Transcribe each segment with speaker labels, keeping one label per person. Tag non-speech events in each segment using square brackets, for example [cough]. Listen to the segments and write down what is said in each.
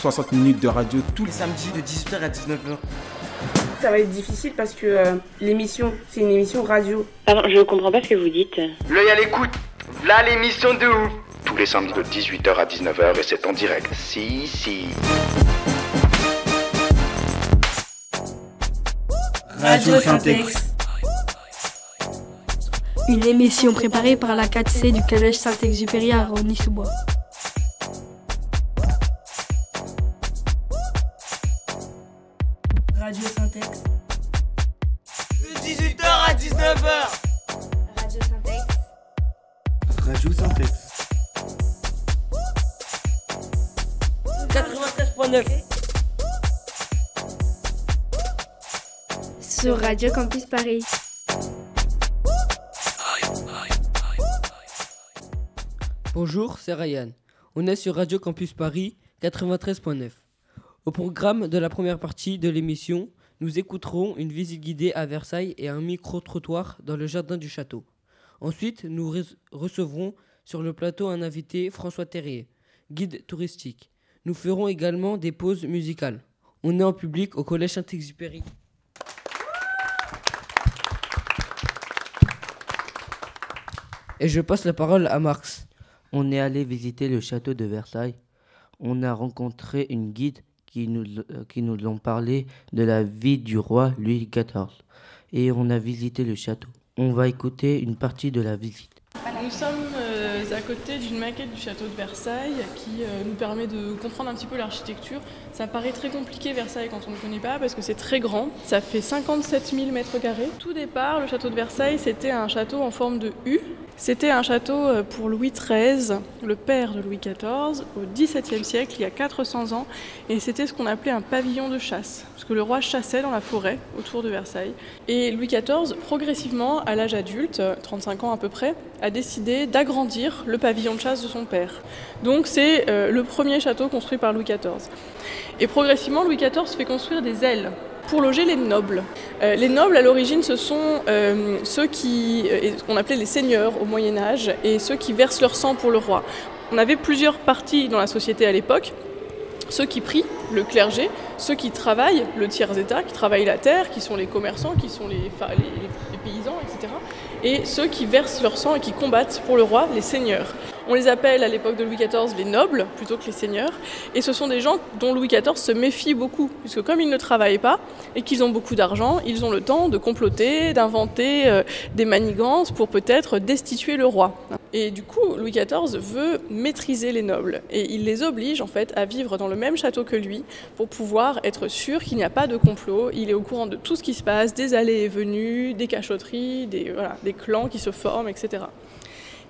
Speaker 1: 60 minutes de radio tous les
Speaker 2: samedis de 18h à 19h.
Speaker 3: Ça va être difficile parce que euh, l'émission, c'est une émission radio.
Speaker 4: Pardon, je comprends pas ce que vous dites.
Speaker 2: L'œil à l'écoute, là l'émission de ouf.
Speaker 5: tous les samedis de 18h à 19h et c'est en direct. Si, si.
Speaker 2: Radio Syntex.
Speaker 6: Une émission préparée par la 4C du Collège Saint-Exupéry à Rony-sous-Bois.
Speaker 7: Sur Radio Campus Paris.
Speaker 8: Bonjour, c'est Ryan. On est sur Radio Campus Paris 93.9. Au programme de la première partie de l'émission, nous écouterons une visite guidée à Versailles et un micro-trottoir dans le jardin du château. Ensuite, nous re- recevrons sur le plateau un invité, François Terrier, guide touristique. Nous ferons également des pauses musicales. On est en public au Collège Saint-Exupéry. Et je passe la parole à Marx.
Speaker 9: On est allé visiter le château de Versailles. On a rencontré une guide qui nous, euh, qui nous parlé de la vie du roi Louis XIV. Et on a visité le château. On va écouter une partie de la visite.
Speaker 10: Nous sommes euh, à côté d'une maquette du château de Versailles qui euh, nous permet de comprendre un petit peu l'architecture. Ça paraît très compliqué Versailles quand on ne connaît pas parce que c'est très grand. Ça fait 57 000 mètres carrés. Tout départ, le château de Versailles, c'était un château en forme de U. C'était un château euh, pour Louis XIII, le père de Louis XIV, au XVIIe siècle, il y a 400 ans. Et c'était ce qu'on appelait un pavillon de chasse, parce que le roi chassait dans la forêt autour de Versailles. Et Louis XIV, progressivement, à l'âge adulte, euh, 35 ans à peu près, a décidé d'agrandir le pavillon de chasse de son père. Donc c'est euh, le premier château construit par Louis XIV. Et progressivement, Louis XIV fait construire des ailes pour loger les nobles. Euh, les nobles, à l'origine, ce sont euh, ceux qui, euh, qu'on appelait les seigneurs au Moyen Âge, et ceux qui versent leur sang pour le roi. On avait plusieurs parties dans la société à l'époque. Ceux qui prient, le clergé, ceux qui travaillent, le tiers-état, qui travaillent la terre, qui sont les commerçants, qui sont les, les paysans, etc. Et ceux qui versent leur sang et qui combattent pour le roi, les seigneurs. On les appelle à l'époque de Louis XIV les nobles plutôt que les seigneurs. Et ce sont des gens dont Louis XIV se méfie beaucoup, puisque comme ils ne travaillent pas et qu'ils ont beaucoup d'argent, ils ont le temps de comploter, d'inventer euh, des manigances pour peut-être destituer le roi. Et du coup, Louis XIV veut maîtriser les nobles et il les oblige en fait à vivre dans le même château que lui pour pouvoir être sûr qu'il n'y a pas de complot. Il est au courant de tout ce qui se passe, des allées et venues, des cachotteries, des, voilà, des clans qui se forment, etc.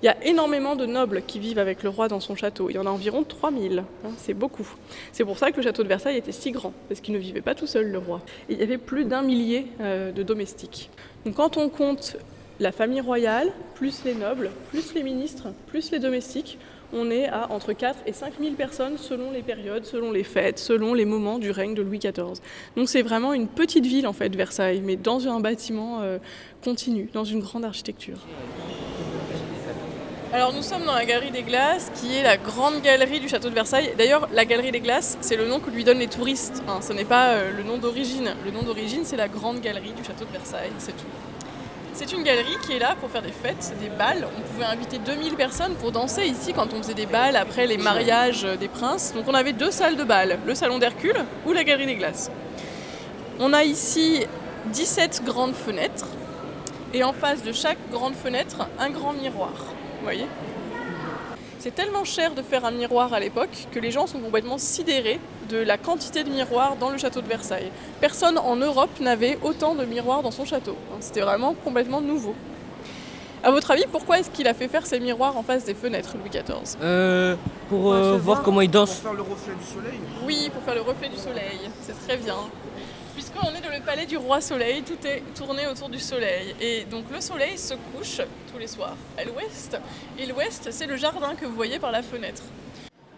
Speaker 10: Il y a énormément de nobles qui vivent avec le roi dans son château. Il y en a environ 3000. hein, c'est beaucoup. C'est pour ça que le château de Versailles était si grand, parce qu'il ne vivait pas tout seul, le roi. Il y avait plus d'un millier euh, de domestiques. Donc quand on compte la famille royale, plus les nobles, plus les ministres, plus les domestiques, on est à entre 4 et 5 000 personnes selon les périodes, selon les fêtes, selon les moments du règne de Louis XIV. Donc c'est vraiment une petite ville en fait, Versailles, mais dans un bâtiment euh, continu, dans une grande architecture. Alors nous sommes dans la Galerie des Glaces, qui est la grande galerie du château de Versailles. D'ailleurs, la Galerie des Glaces, c'est le nom que lui donnent les touristes. hein. Ce n'est pas euh, le nom d'origine. Le nom d'origine, c'est la grande galerie du château de Versailles, c'est tout. C'est une galerie qui est là pour faire des fêtes, des balles. On pouvait inviter 2000 personnes pour danser ici quand on faisait des balles après les mariages des princes. Donc on avait deux salles de bal, le salon d'Hercule ou la Galerie des Glaces. On a ici 17 grandes fenêtres et en face de chaque grande fenêtre, un grand miroir. Vous voyez C'est tellement cher de faire un miroir à l'époque que les gens sont complètement sidérés de la quantité de miroirs dans le château de Versailles. Personne en Europe n'avait autant de miroirs dans son château. C'était vraiment complètement nouveau. À votre avis, pourquoi est-ce qu'il a fait faire ces miroirs en face des fenêtres, Louis XIV
Speaker 8: Euh, pour euh, voir comment il danse.
Speaker 1: faire le reflet du soleil.
Speaker 10: Oui, pour faire le reflet du soleil. C'est très bien. Puisqu'on est dans le palais du roi soleil, tout est tourné autour du soleil. Et donc le soleil se couche tous les soirs à l'ouest. Et l'ouest, c'est le jardin que vous voyez par la fenêtre.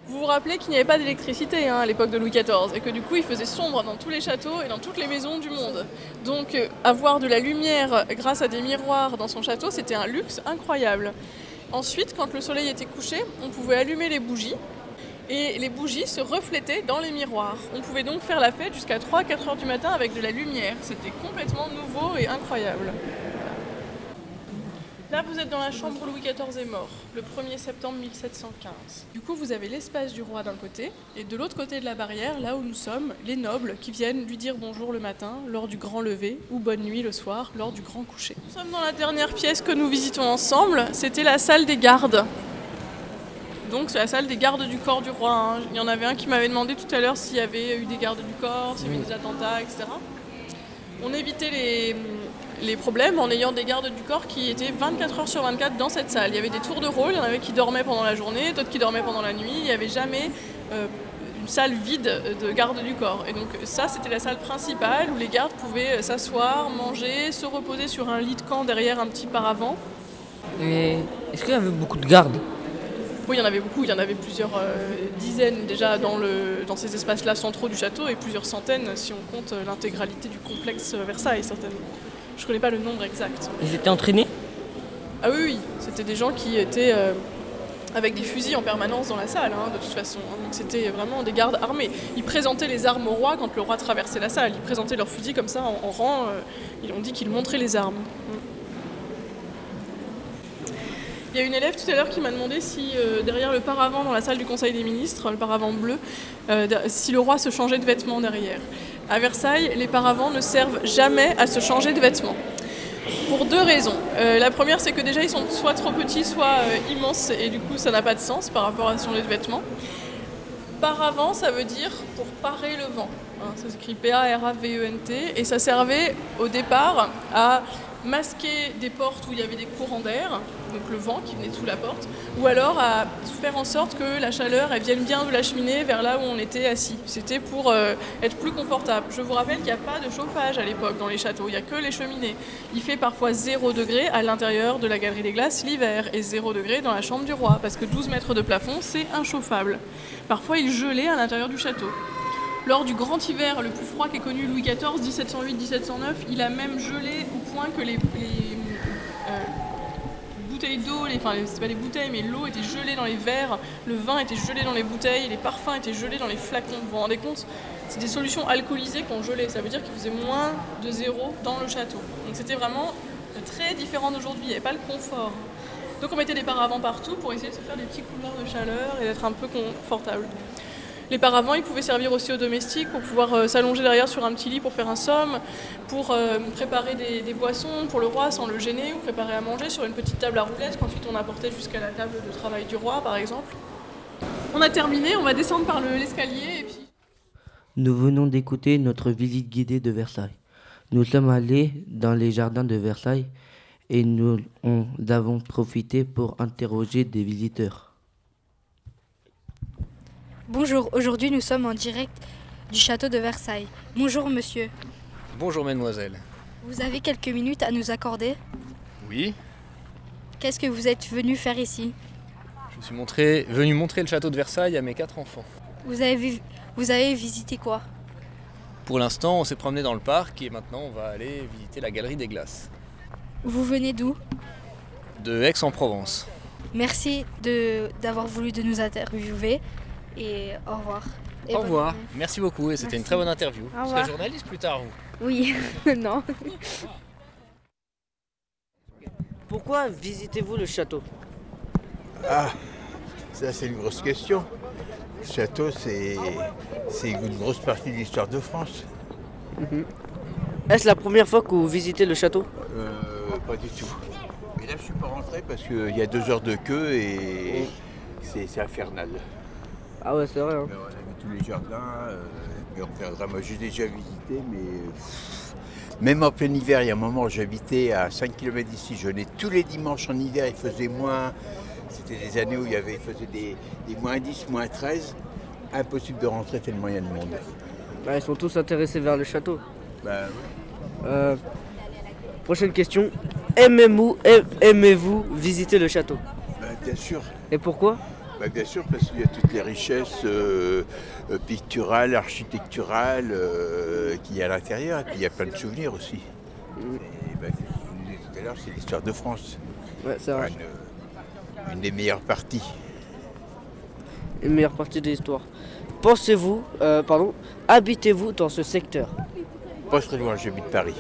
Speaker 10: Vous vous rappelez qu'il n'y avait pas d'électricité hein, à l'époque de Louis XIV et que du coup il faisait sombre dans tous les châteaux et dans toutes les maisons du monde. Donc euh, avoir de la lumière grâce à des miroirs dans son château, c'était un luxe incroyable. Ensuite, quand le soleil était couché, on pouvait allumer les bougies et les bougies se reflétaient dans les miroirs. On pouvait donc faire la fête jusqu'à 3-4 heures du matin avec de la lumière. C'était complètement nouveau et incroyable. Là, vous êtes dans la chambre où Louis XIV est mort, le 1er septembre 1715. Du coup, vous avez l'espace du roi d'un côté, et de l'autre côté de la barrière, là où nous sommes, les nobles qui viennent lui dire bonjour le matin, lors du grand lever, ou bonne nuit le soir, lors du grand coucher. Nous sommes dans la dernière pièce que nous visitons ensemble, c'était la salle des gardes. Donc c'est la salle des gardes du corps du roi. hein. Il y en avait un qui m'avait demandé tout à l'heure s'il y avait eu des gardes du corps, s'il y avait des attentats, etc. On évitait les, les problèmes en ayant des gardes du corps qui étaient 24 heures sur 24 dans cette salle. Il y avait des tours de rôle, il y en avait qui dormaient pendant la journée, d'autres qui dormaient pendant la nuit. Il n'y avait jamais euh, une salle vide de garde du corps. Et donc ça, c'était la salle principale où les gardes pouvaient euh, s'asseoir, manger, se reposer sur un lit de camp derrière un petit paravent.
Speaker 8: Et est-ce qu'il y avait beaucoup de gardes?
Speaker 10: Oui, il y en avait beaucoup, il y en avait plusieurs euh, dizaines déjà dans, le, dans ces espaces-là centraux du château et plusieurs centaines si on compte euh, l'intégralité du complexe euh, Versailles certainement. Je connais pas le nombre exact.
Speaker 8: Ils étaient entraînés?
Speaker 10: Ah oui, oui, c'était des gens qui étaient euh, avec des fusils en permanence dans la salle, hein, de toute façon. Donc c'était vraiment des gardes armés. Ils présentaient les armes au roi quand le roi traversait la salle. Ils présentaient leurs fusils comme ça en, en rang. euh, ils ont dit qu'ils montraient les armes. Mm. Il y a une élève tout à l'heure qui m'a demandé si euh, derrière le paravent dans la salle du Conseil des ministres, le paravent bleu, euh, si le roi se changeait de vêtements derrière. À Versailles, les paravents ne servent jamais à se changer de vêtements. Pour deux raisons. Euh, la première, c'est que déjà ils sont soit trop petits, soit immenses, et du coup ça n'a pas de sens par rapport à changer de vêtements. Paravent, ça veut dire pour parer le vent. Hein, ça s'écrit P-A-R-A-V-E-N-T. Et ça servait au départ à masquer des portes où il y avait des courants d'air, donc le vent qui venait sous la porte, ou alors à faire en sorte que la chaleur elle vienne bien de la cheminée vers là où on était assis. C'était pour euh, être plus confortable. Je vous rappelle qu'il n'y a pas de chauffage à l'époque dans les châteaux, il n'y a que les cheminées. Il fait parfois 0 degré à l'intérieur de la galerie des glaces l'hiver et 0 degré dans la chambre du roi, parce que 12 mètres de plafond c'est inchauffable. Parfois il gelait à l'intérieur du château. Lors du grand hiver, le plus froid qu'ait connu Louis XIV, 1708-1709, il a même gelé au point que les, euh, bouteilles d'eau, les- enfin c'est pas les bouteilles, mais l'eau était gelée dans les verres, le vin était gelé dans les bouteilles, les parfums étaient gelés dans les flacons. Vous vous rendez compte C'est des solutions alcoolisées qu'on gelait, ça veut dire qu'il faisait moins de zéro dans le château. Donc c'était vraiment très différent d'aujourd'hui, avait pas le confort. Donc on mettait des paravents partout pour essayer de se faire des petits couloirs de chaleur et d'être un peu confortable. Les paravents, ils pouvaient servir aussi aux domestiques pour pouvoir euh, s'allonger derrière sur un petit lit pour faire un somme, pour euh, préparer des, boissons pour le roi sans le gêner, ou préparer à manger sur une petite table à roulettes qu'ensuite on apportait jusqu'à la table de travail du roi, par exemple. On a terminé, on va descendre par le- l'escalier et puis...
Speaker 9: Nous venons d'écouter notre visite guidée de Versailles. Nous sommes allés dans les jardins de Versailles et nous avons profité pour interroger des visiteurs.
Speaker 6: Bonjour, aujourd'hui nous sommes en direct du château de Versailles. Bonjour monsieur.
Speaker 11: Bonjour mademoiselle.
Speaker 6: Vous avez quelques minutes à nous accorder
Speaker 11: Oui,
Speaker 6: Qu'est-ce que vous êtes venu faire ici
Speaker 11: je suis montré- venu montrer le château de Versailles à mes quatre enfants.
Speaker 6: vous avez, vu- vous avez visité quoi
Speaker 11: Pour l'instant, on s'est promené dans le parc et maintenant on va aller visiter la galerie des glaces
Speaker 6: Vous venez d'où
Speaker 11: de Aix-en-Provence.
Speaker 6: Merci d'avoir voulu de nous interviewer et au revoir. Et
Speaker 11: Au revoir.
Speaker 6: journée.
Speaker 11: Merci beaucoup et c'était une très bonne interview.
Speaker 6: Au
Speaker 11: Vous serez journaliste plus tard, vous
Speaker 6: Oui, [laughs] non.
Speaker 8: Pourquoi visitez-vous le château?
Speaker 12: Ah, ça c'est une grosse question. Le château, c'est une grosse partie de l'histoire de France.
Speaker 8: Mhm. Est-ce la première fois que vous visitez le château?
Speaker 12: Euh, pas du tout. Mais là, je suis pas rentré parce qu'il y a deux heures de queue et c'est c'est infernal.
Speaker 8: Ah ouais, c'est vrai. hein.
Speaker 12: On a vu tous les jardins, euh, Et on reviendra. Moi, j'ai déjà visité, mais pff, même en plein hiver, il y a un moment, j'habitais à 5 km d'ici. Je venais tous les dimanches en hiver, il faisait moins. C'était des années où il, y avait, il faisait des, des moins 10, moins 13. Impossible de rentrer tellement il y a de monde.
Speaker 8: Bah, ils sont tous intéressés vers le château.
Speaker 12: Bah,
Speaker 8: Euh, prochaine question. Aimez-vous aimez-vous visiter le château?
Speaker 12: Bah, bien sûr.
Speaker 8: Et pourquoi?
Speaker 12: Bah, bien sûr, parce qu'il y a toutes les richesses euh, euh, picturales, architecturales euh, qu'il y a à l'intérieur. Et puis il y a plein de souvenirs aussi. Et, bah, ce que je disais tout à l'heure, c'est l'histoire de France.
Speaker 8: Ouais, c'est vrai.
Speaker 12: Une, une des meilleures parties.
Speaker 8: Une meilleure partie de l'histoire. Pensez-vous, euh, pardon, habitez-vous dans ce secteur?
Speaker 12: Pas très loin, j'habite Paris.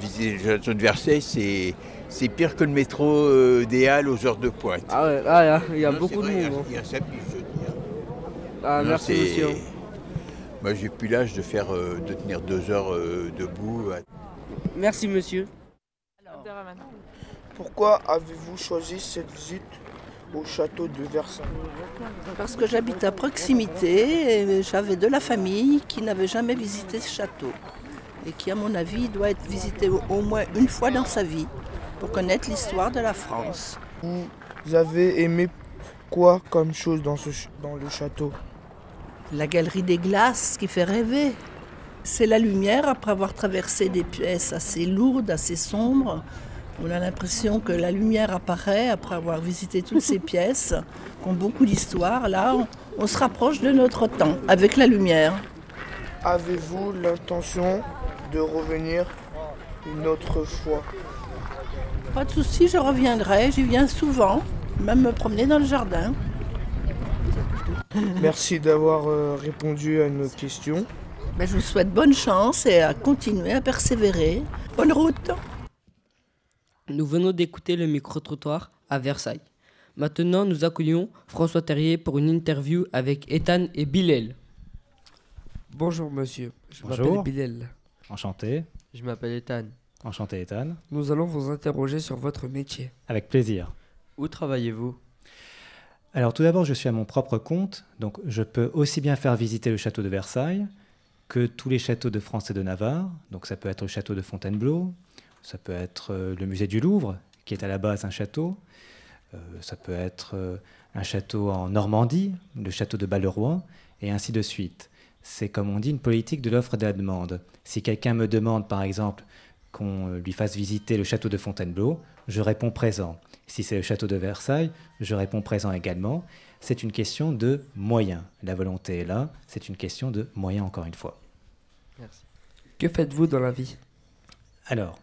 Speaker 12: Visiter le château de Versailles, c'est, c'est pire que le métro euh, des Halles aux heures de pointe.
Speaker 8: Ah ouais, ah, il y a
Speaker 12: Non,
Speaker 8: beaucoup de
Speaker 12: vrai, il y a-
Speaker 8: monde. hein.
Speaker 12: Il y a ça, puis je veux dire.
Speaker 8: Ah,
Speaker 12: Non,
Speaker 8: merci monsieur.
Speaker 12: Moi, j'ai plus l'âge de faire, euh, de tenir deux heures euh, debout.
Speaker 8: Merci monsieur.
Speaker 13: Pourquoi avez-vous choisi cette visite au château de Versailles
Speaker 14: Parce que j'habite à proximité et j'avais de la famille qui n'avait jamais visité ce château et qui, à mon avis, doit être visité au moins une fois dans sa vie pour connaître l'histoire de la France.
Speaker 13: Vous avez aimé quoi comme chose dans, ce dans le château?
Speaker 14: La galerie des glaces qui fait rêver. C'est la lumière après avoir traversé des pièces assez lourdes, assez sombres. On a l'impression que la lumière apparaît après avoir visité toutes ces [laughs] pièces qui ont beaucoup d'histoire. Là, on, on se rapproche de notre temps avec la lumière.
Speaker 13: Avez-vous l'intention de revenir une autre fois?
Speaker 14: Pas de souci, je reviendrai. J'y viens souvent, même me promener dans le jardin. [laughs]
Speaker 13: Merci d'avoir euh, répondu à nos questions.
Speaker 14: Ben, je vous souhaite bonne chance et à continuer à persévérer. Bonne route.
Speaker 8: Nous venons d'écouter le micro-trottoir à Versailles. Maintenant, nous accueillons François Terrier pour une interview avec Ethan et Bilal.
Speaker 15: Bonjour monsieur, je
Speaker 16: Bonjour.
Speaker 15: m'appelle Bilal.
Speaker 16: Enchanté.
Speaker 15: Je m'appelle Ethan.
Speaker 16: Enchanté, Ethan.
Speaker 15: Nous allons vous interroger sur votre métier.
Speaker 16: Avec plaisir.
Speaker 15: Où travaillez-vous?
Speaker 16: Alors tout d'abord, je suis à mon propre compte, donc je peux aussi bien faire visiter le château de Versailles que tous les châteaux de France et de Navarre. Donc ça peut être le château de Fontainebleau, ça peut être euh, le musée du Louvre, qui est à la base un château, Euh, ça peut être euh, un château en Normandie, le château de Balleroy, et ainsi de suite. C'est comme on dit une politique de l'offre et de la demande. Si quelqu'un me demande par exemple qu'on euh, lui fasse visiter le château de Fontainebleau, je réponds présent. Si c'est le château de Versailles, je réponds présent également. C'est une question de moyens. La volonté est là, c'est une question de moyens encore une fois.
Speaker 15: Merci. Que faites-vous dans la vie?
Speaker 16: Alors,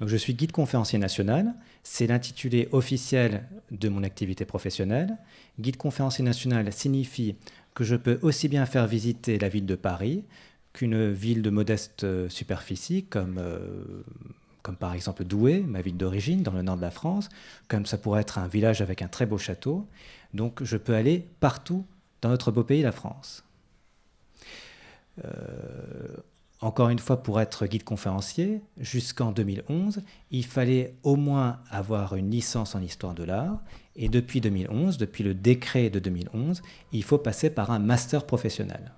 Speaker 16: donc je suis guide conférencier national. C'est l'intitulé officiel de mon activité professionnelle. Guide conférencier national signifie que je peux aussi bien faire visiter la ville de Paris qu'une ville de modeste euh, superficie, comme, euh, comme par exemple Douai, ma ville d'origine, dans le nord de la France, comme ça pourrait être un village avec un très beau château. Donc je peux aller partout dans notre beau pays, la France. Euh, encore une fois, pour être guide conférencier, jusqu'en 2011, il fallait au moins avoir une licence en histoire de l'art. Et depuis 2011, depuis le décret de 2011, il faut passer par un master professionnel.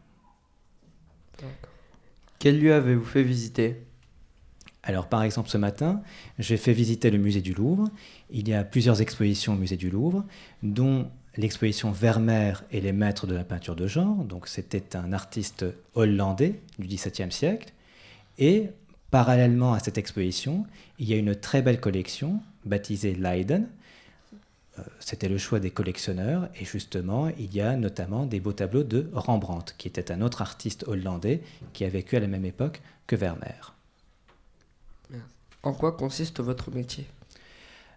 Speaker 15: Quel lieu avez-vous fait visiter?
Speaker 16: Alors, par exemple, ce matin, j'ai fait visiter le musée du Louvre. Il y a plusieurs expositions au musée du Louvre, dont l'exposition Vermeer et les maîtres de la peinture de genre. Donc, c'était un artiste hollandais du XVIIe siècle. Et parallèlement à cette exposition, il y a une très belle collection baptisée Leiden. Euh, C'était le choix des collectionneurs et justement, il y a notamment des beaux tableaux de Rembrandt, qui était un autre artiste hollandais qui a vécu à la même époque que Vermeer.
Speaker 15: En quoi consiste votre métier?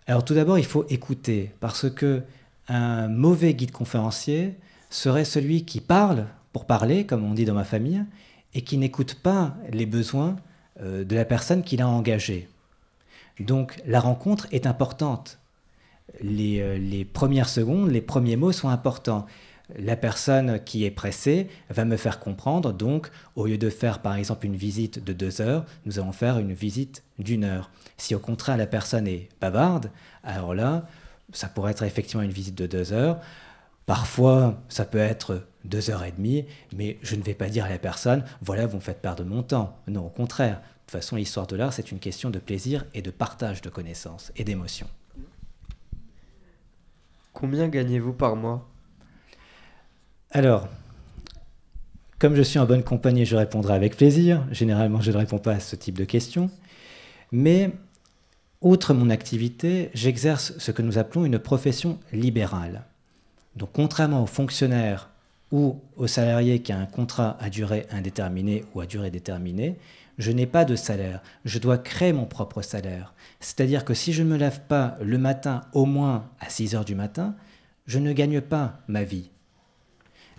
Speaker 16: Alors tout d'abord, il faut écouter, parce que un mauvais guide conférencier serait celui qui parle pour parler, comme on dit dans ma famille, et qui n'écoute pas les besoins euh, de la personne qu'il a engagée. Donc la rencontre est importante. Les, euh, les premières secondes, les premiers mots sont importants. La personne qui est pressée va me faire comprendre, donc au lieu de faire par exemple une visite de deux heures, nous allons faire une visite d'une heure. Si au contraire la personne est bavarde, alors là, ça pourrait être effectivement une visite de deux heures. Parfois, ça peut être deux heures et demie, mais je ne vais pas dire à la personne, voilà, vous me faites perdre mon temps. Non, au contraire. De toute façon, l'histoire de l'art, c'est une question de plaisir et de partage de connaissances et d'émotions.
Speaker 15: Combien gagnez-vous par mois?
Speaker 16: Alors, comme je suis en bonne compagnie, je répondrai avec plaisir. Généralement, je ne réponds pas à ce type de questions. Mais, outre mon activité, j'exerce ce que nous appelons une profession libérale. Donc, contrairement aux fonctionnaires ou aux salariés qui a un contrat à durée indéterminée ou à durée déterminée, je n'ai pas de salaire. Je dois créer mon propre salaire. C'est-à-dire que si je ne me lève pas le matin au moins à 6 heures du matin, je ne gagne pas ma vie.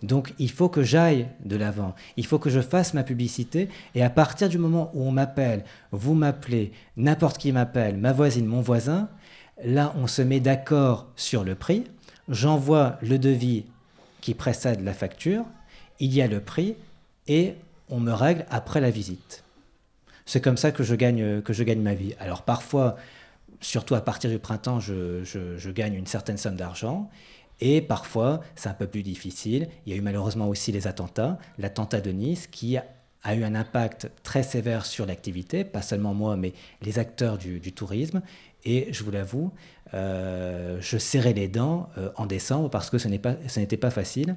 Speaker 16: Donc il faut que j'aille de l'avant, il faut que je fasse ma publicité et à partir du moment où on m'appelle, vous m'appelez, n'importe qui m'appelle, ma voisine, mon voisin, là on se met d'accord sur le prix, j'envoie le devis qui précède la facture, il y a le prix et on me règle après la visite. C'est comme ça que je gagne, que je gagne ma vie. Alors parfois, surtout à partir du printemps, je, gagne une certaine somme d'argent. Et parfois, c'est un peu plus difficile. Il y a eu malheureusement aussi les attentats. L'attentat de Nice qui a eu un impact très sévère sur l'activité, pas seulement moi, mais les acteurs du, tourisme. Et je vous l'avoue, euh, je serrais les dents euh, en décembre parce que ce n'était pas facile.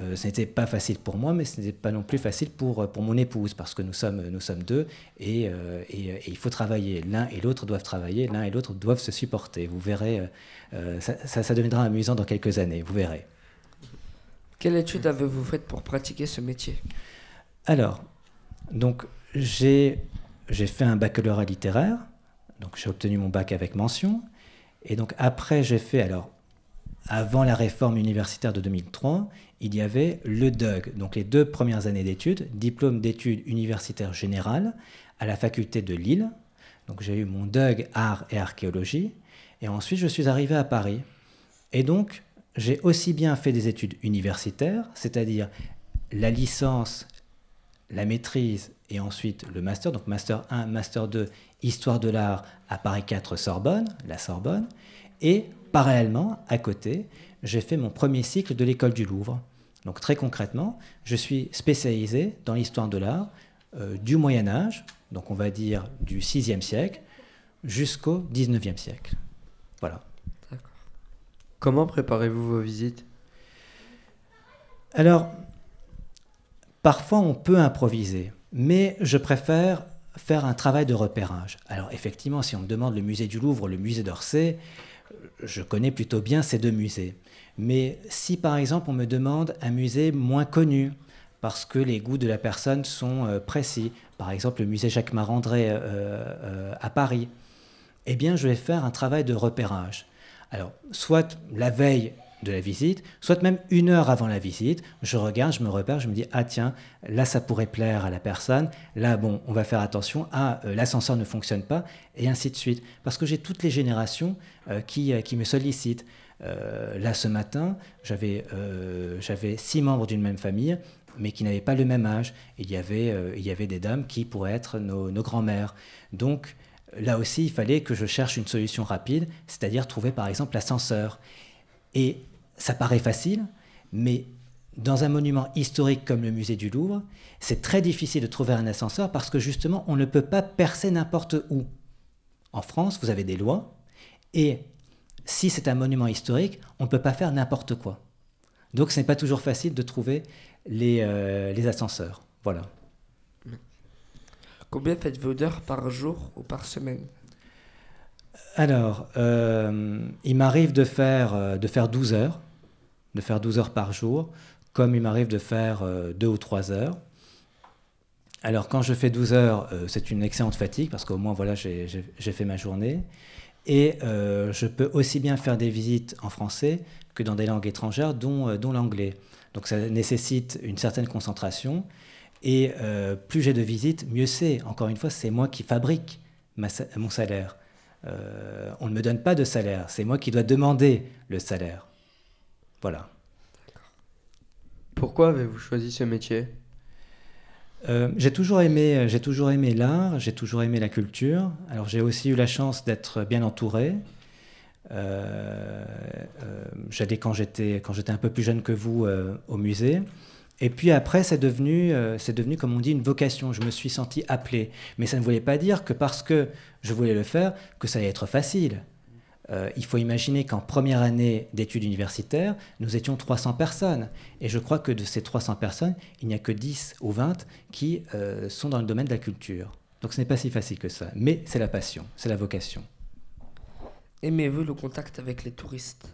Speaker 16: Euh, ce n'était pas facile pour moi, mais ce n'était pas non plus facile pour, pour mon épouse, parce que nous sommes, nous sommes deux, et, euh, et, et il faut travailler. L'un et l'autre doivent travailler, l'un et l'autre doivent se supporter. Vous verrez, euh, ça, ça, ça, deviendra amusant dans quelques années, vous verrez.
Speaker 15: Quelle étude avez-vous faite pour pratiquer ce métier?
Speaker 16: Alors, donc j'ai fait un baccalauréat littéraire, donc j'ai obtenu mon bac avec mention, et donc après j'ai fait, alors avant la réforme universitaire de 2003, il y avait le DUG, donc les deux premières années d'études, diplôme d'études universitaires générales à la faculté de Lille. Donc j'ai eu mon DUG art et archéologie. Et ensuite, je suis arrivé à Paris. Et donc, j'ai aussi bien fait des études universitaires, c'est-à-dire la licence, la maîtrise et ensuite le master, donc master 1, master 2, histoire de l'art à Paris 4 Sorbonne, la Sorbonne, et parallèlement, à côté, j'ai fait mon premier cycle de l'école du Louvre. Donc très concrètement, je suis spécialisé dans l'histoire de l'art euh, du Moyen Âge, donc on va dire du 6e siècle, jusqu'au 19e siècle. Voilà.
Speaker 15: Comment préparez-vous vos visites?
Speaker 16: Alors, parfois on peut improviser, mais je préfère faire un travail de repérage. Alors effectivement, si on me demande le musée du Louvre, le musée d'Orsay, je connais plutôt bien ces deux musées. Mais si par exemple on me demande un musée moins connu, parce que les goûts de la personne sont euh, précis, par exemple le musée Jacques Marandré euh, euh, à Paris, eh bien je vais faire un travail de repérage. Alors, soit la veille de la visite, soit même une heure avant la visite, je regarde, je me repère, je me dis ah tiens, là ça pourrait plaire à la personne, là bon, on va faire attention, ah l'ascenseur ne fonctionne pas, et ainsi de suite. Parce que j'ai toutes les générations qui, qui me sollicitent. Euh, là ce matin, j'avais euh, j'avais six membres d'une même famille, mais qui n'avaient pas le même âge. Il y avait, euh, il y avait des dames qui pourraient être nos, nos grands-mères. Donc là aussi, il fallait que je cherche une solution rapide, c'est-à-dire trouver par exemple l'ascenseur. Et ça paraît facile, mais dans un monument historique comme le musée du Louvre, c'est très difficile de trouver un ascenseur parce que justement, on ne peut pas percer n'importe où. En France, vous avez des lois, et si c'est un monument historique, on ne peut pas faire n'importe quoi. Donc ce n'est pas toujours facile de trouver les, euh, les ascenseurs. Voilà.
Speaker 15: Combien faites-vous d'heures par jour ou par semaine?
Speaker 16: Alors, euh, il m'arrive de faire, euh, de faire 12 heures, de faire 12 heures par jour, comme il m'arrive de faire euh, 2 ou 3 heures. Alors, quand je fais 12 heures, c'est une excellente fatigue, parce qu'au moins, voilà, j'ai fait ma journée. Et euh, je peux aussi bien faire des visites en français que dans des langues étrangères, dont, euh, l'anglais. Donc ça nécessite une certaine concentration. Et euh, plus j'ai de visites, mieux c'est. Encore une fois, c'est moi qui fabrique mon salaire. On ne me donne pas de salaire, c'est moi qui dois demander le salaire. Voilà.
Speaker 15: Pourquoi avez-vous choisi ce métier?
Speaker 16: Euh, j'ai toujours aimé, j'ai toujours aimé l'art, j'ai toujours aimé la culture. Alors j'ai aussi eu la chance d'être bien entouré. Euh, euh, J'allais quand j'étais un peu plus jeune que vous au musée. Et puis après, c'est devenu, c'est devenu, comme on dit, une vocation. Je me suis senti appelé. Mais ça ne voulait pas dire que parce que je voulais le faire, que ça allait être facile. Euh, il faut imaginer qu'en première année d'études universitaires, nous étions 300 personnes. Et je crois que de ces 300 personnes, il n'y a que 10 ou 20 qui euh, sont dans le domaine de la culture. Donc ce n'est pas si facile que ça. Mais c'est la passion, c'est la vocation.
Speaker 15: Aimez-vous le contact avec les touristes?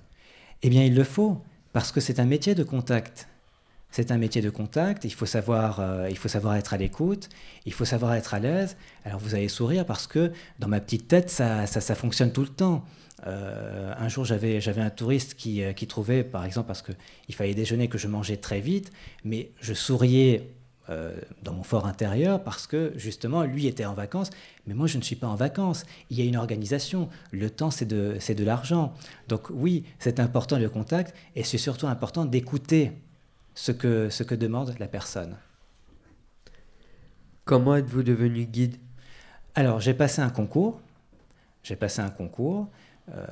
Speaker 16: Eh bien, il le faut, parce que c'est un métier de contact. C'est un métier de contact, il faut savoir, euh, il faut savoir être à l'écoute, il faut savoir être à l'aise. Alors vous allez sourire parce que dans ma petite tête, ça, ça, ça fonctionne tout le temps. Euh, un jour, j'avais, j'avais un touriste qui, euh, qui trouvait, par exemple, parce qu'il fallait déjeuner, que je mangeais très vite, mais je souriais euh, dans mon fort intérieur parce que justement, lui était en vacances, mais moi, je ne suis pas en vacances. Il y a une organisation. Le temps, c'est de, c'est de l'argent. Donc oui, c'est important le contact et c'est surtout important d'écouter ce que, ce que demande la personne.
Speaker 15: Comment êtes-vous devenu guide?
Speaker 16: Alors, j'ai passé un concours. J'ai passé un concours,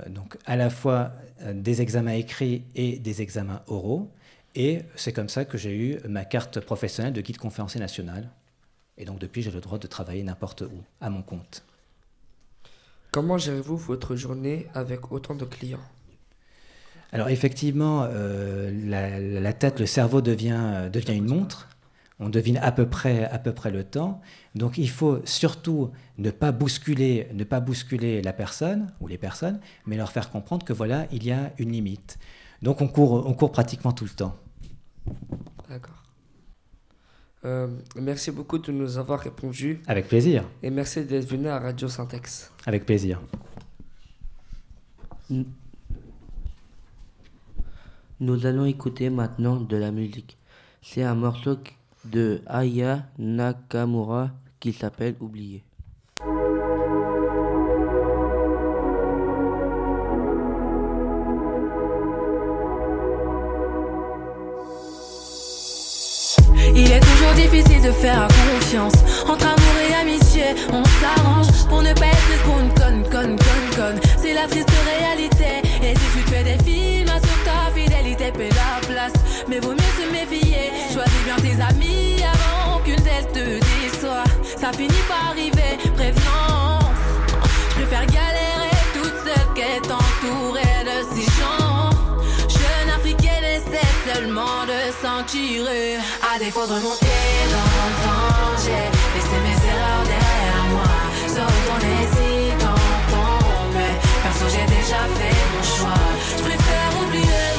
Speaker 16: donc à la fois euh, des examens écrits et des examens oraux. Et c'est comme ça que j'ai eu ma carte professionnelle de guide conférencier national. Et donc depuis, j'ai le droit de travailler n'importe où, à mon compte.
Speaker 15: Comment gérez-vous votre journée avec autant de clients?
Speaker 16: Alors effectivement, euh, la, la, tête, le cerveau devient, euh, devient une montre. On devine à peu, près, à peu près le temps. Donc il faut surtout ne pas bousculer, ne pas bousculer la personne ou les personnes, mais leur faire comprendre que voilà, il y a une limite. Donc on court, on court pratiquement tout le temps.
Speaker 15: D'accord. Euh, merci beaucoup de nous avoir répondu.
Speaker 16: Avec plaisir.
Speaker 15: Et merci d'être venu à Radio Syntex.
Speaker 16: Avec plaisir.
Speaker 9: Nous allons écouter maintenant de la musique. C'est un morceau de Aya Nakamura qui s'appelle Oublié.
Speaker 17: Il est toujours difficile de faire confiance. Entre amour et amitié, on s'arrange Pour ne pas être pour une conne, conne, conne, conne. C'est la triste réalité. Et si tu fais des films, assure ta fidélité paie la place. Mais vaut mieux se méfier. Choisis bien tes amis avant qu'une d'elles te déçoit Ça finit par arriver, prévenance. Je préfère galérer toute seule qu'être entourée de ces gens. Jeune africaine essaie seulement de s'en tirer. À défaut de monter dans le danger Laisser mes erreurs derrière moi. Se retourner si tant tombe Perso j'ai déjà fait mon choix. Je préfère oublier,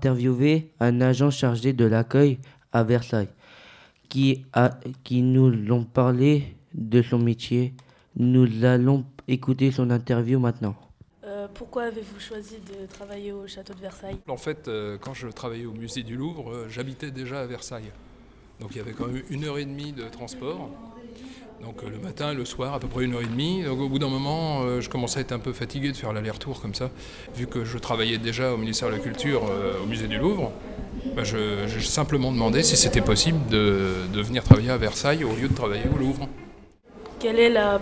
Speaker 9: interviewé un agent chargé de l'accueil à Versailles qui, a, qui nous l'ont parlé de son métier. Nous allons écouter son interview maintenant.
Speaker 18: Euh, pourquoi avez-vous choisi de travailler au château de Versailles?
Speaker 19: En fait, euh, quand je travaillais au musée du Louvre, euh, j'habitais déjà à Versailles. Donc il y avait quand même une heure et demie de transport. Donc euh, le matin le soir, à peu près une heure et demie. Donc au bout d'un moment, euh, je commençais à être un peu fatigué de faire l'aller-retour comme ça. Vu que je travaillais déjà au ministère de la Culture, euh, au musée du Louvre, bah, je- simplement demandé si c'était possible de, venir travailler à Versailles au lieu de travailler au Louvre.
Speaker 18: Quelle est la,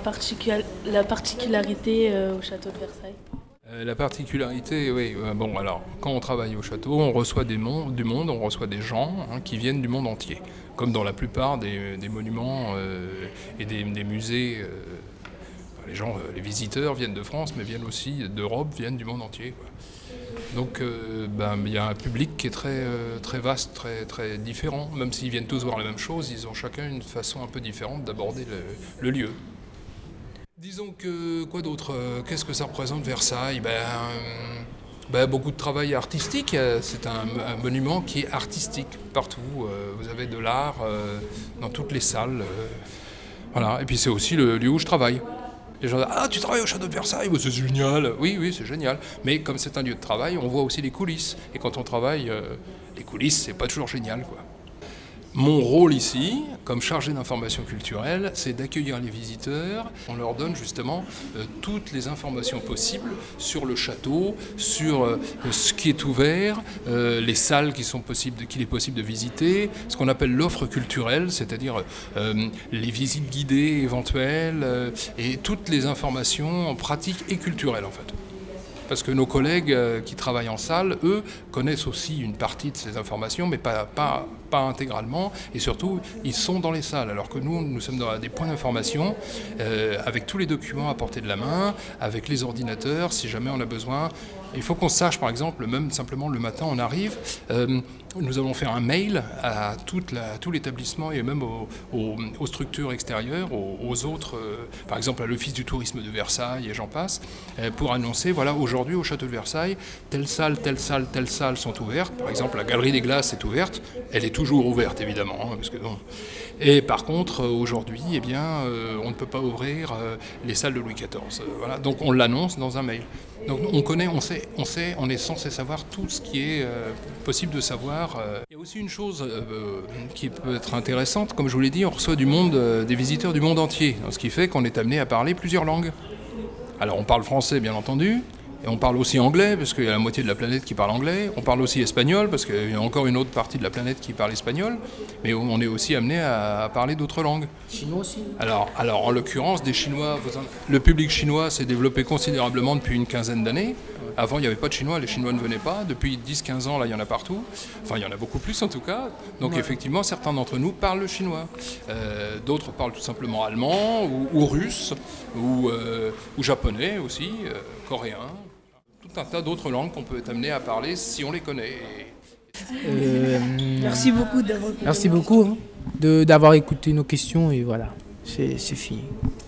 Speaker 18: la particularité au château de Versailles?
Speaker 19: La particularité, oui, euh, bon alors, quand on travaille au château, on reçoit des mon- du monde, on reçoit des gens hein, qui viennent du monde entier, comme dans la plupart des, monuments euh, et des, musées. euh, les gens, euh, les visiteurs viennent de France, mais viennent aussi d'Europe, viennent du monde entier. Donc euh, ben, il y a un public qui est très, euh, très vaste, très, très différent. Même s'ils viennent tous voir la même chose, ils ont chacun une façon un peu différente d'aborder le lieu. Disons que quoi d'autre euh, Qu'est-ce que ça représente Versailles? Ben, euh, ben, Beaucoup de travail artistique. euh, C'est un, un monument qui est artistique partout. Vous avez de l'art dans toutes les salles. Voilà. Et puis c'est aussi le lieu où je travaille. Les gens disent Ah, tu travailles au château de Versailles Oh, C'est génial Oui, oui, c'est génial. Mais comme c'est un lieu de travail, on voit aussi les coulisses. Et quand on travaille, les coulisses, c'est pas toujours génial. quoi. Mon rôle ici, comme chargé d'information culturelle, c'est d'accueillir les visiteurs. On leur donne justement euh, toutes les informations possibles sur le château, sur euh, ce qui est ouvert, euh, les salles qu'il est possible de visiter, ce qu'on appelle l'offre culturelle, c'est-à-dire les visites guidées éventuelles et toutes les informations pratiques et culturelles en fait. Parce que nos collègues qui travaillent en salle, eux, connaissent aussi une partie de ces informations, mais pas, pas, pas intégralement. Et surtout, ils sont dans les salles. Alors que nous, nous sommes dans des points d'information, euh, avec tous les documents à portée de la main, avec les ordinateurs, si jamais on a besoin. Il faut qu'on sache, par exemple, même simplement le matin, on arrive, euh, nous allons faire un mail à tout l'établissement et même aux, structures extérieures, aux, autres, euh, par exemple à l'Office du tourisme de Versailles et j'en passe, pour annoncer, voilà, aujourd'hui au château de Versailles, telle salle, telle salle, telle salle sont ouvertes. Par exemple, la galerie des glaces est ouverte. Elle est toujours ouverte, évidemment, hein, parce que bon. Et par contre, euh, aujourd'hui, eh bien, euh, on ne peut pas ouvrir euh, les salles de Louis XIV. Voilà. Donc on l'annonce dans un mail. Donc on connaît, on sait, on sait, on est censé savoir tout ce qui est possible de savoir. Il y a aussi une chose qui peut être intéressante, comme je vous l'ai dit, on reçoit du monde, des visiteurs du monde entier, ce qui fait qu'on est amené à parler plusieurs langues. Alors on parle français, bien entendu. Et on parle aussi anglais, parce qu'il y a la moitié de la planète qui parle anglais. On parle aussi espagnol, parce qu'il y a encore une autre partie de la planète qui parle espagnol. Mais on est aussi amené à, à parler d'autres langues.
Speaker 8: Chinois aussi
Speaker 19: Alors, alors en l'occurrence, des Chinois, le public chinois s'est développé considérablement depuis une quinzaine d'années. Avant, il n'y avait pas de Chinois, les Chinois ne venaient pas. Depuis 10-15 ans, là, il y en a partout. Enfin, il y en a beaucoup plus en tout cas. Donc,
Speaker 8: Ouais.
Speaker 19: effectivement, certains d'entre nous parlent le chinois. Euh, D'autres parlent tout simplement allemand ou, ou russe ou, euh, ou japonais aussi, euh, coréen. Tout un tas d'autres langues qu'on peut être amené à parler si on les connaît.
Speaker 20: Euh,
Speaker 18: Merci beaucoup d'avoir écouté
Speaker 20: Merci
Speaker 18: nos
Speaker 20: beaucoup hein, de- d'avoir écouté nos questions et voilà, c'est c'est fini.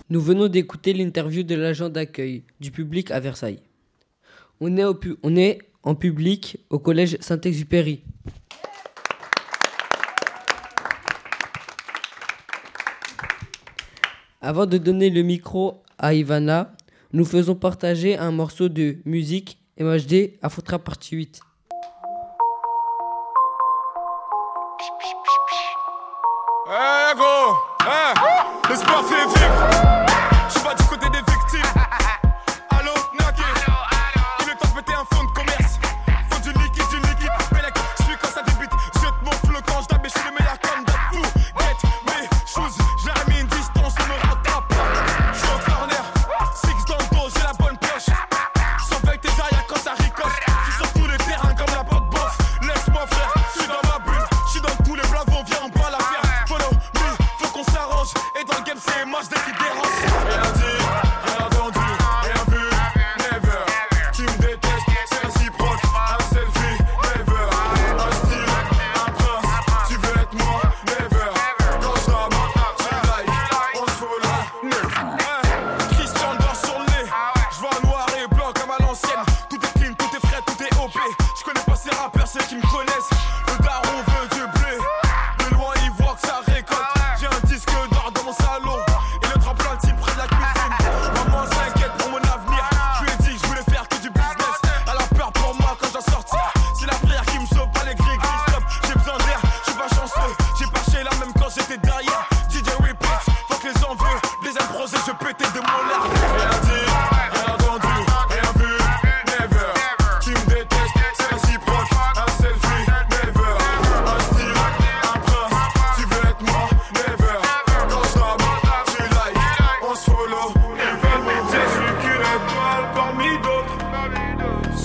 Speaker 8: Nous venons d'écouter l'interview de l'agent d'accueil du public à Versailles. On est, au pu- on est en public au collège Saint-Exupéry. Avant de donner le micro à Ivana, nous faisons partager un morceau de musique MHD à Foutra partie 8.
Speaker 21: Eh gros, eh, l'espoir fait vivre.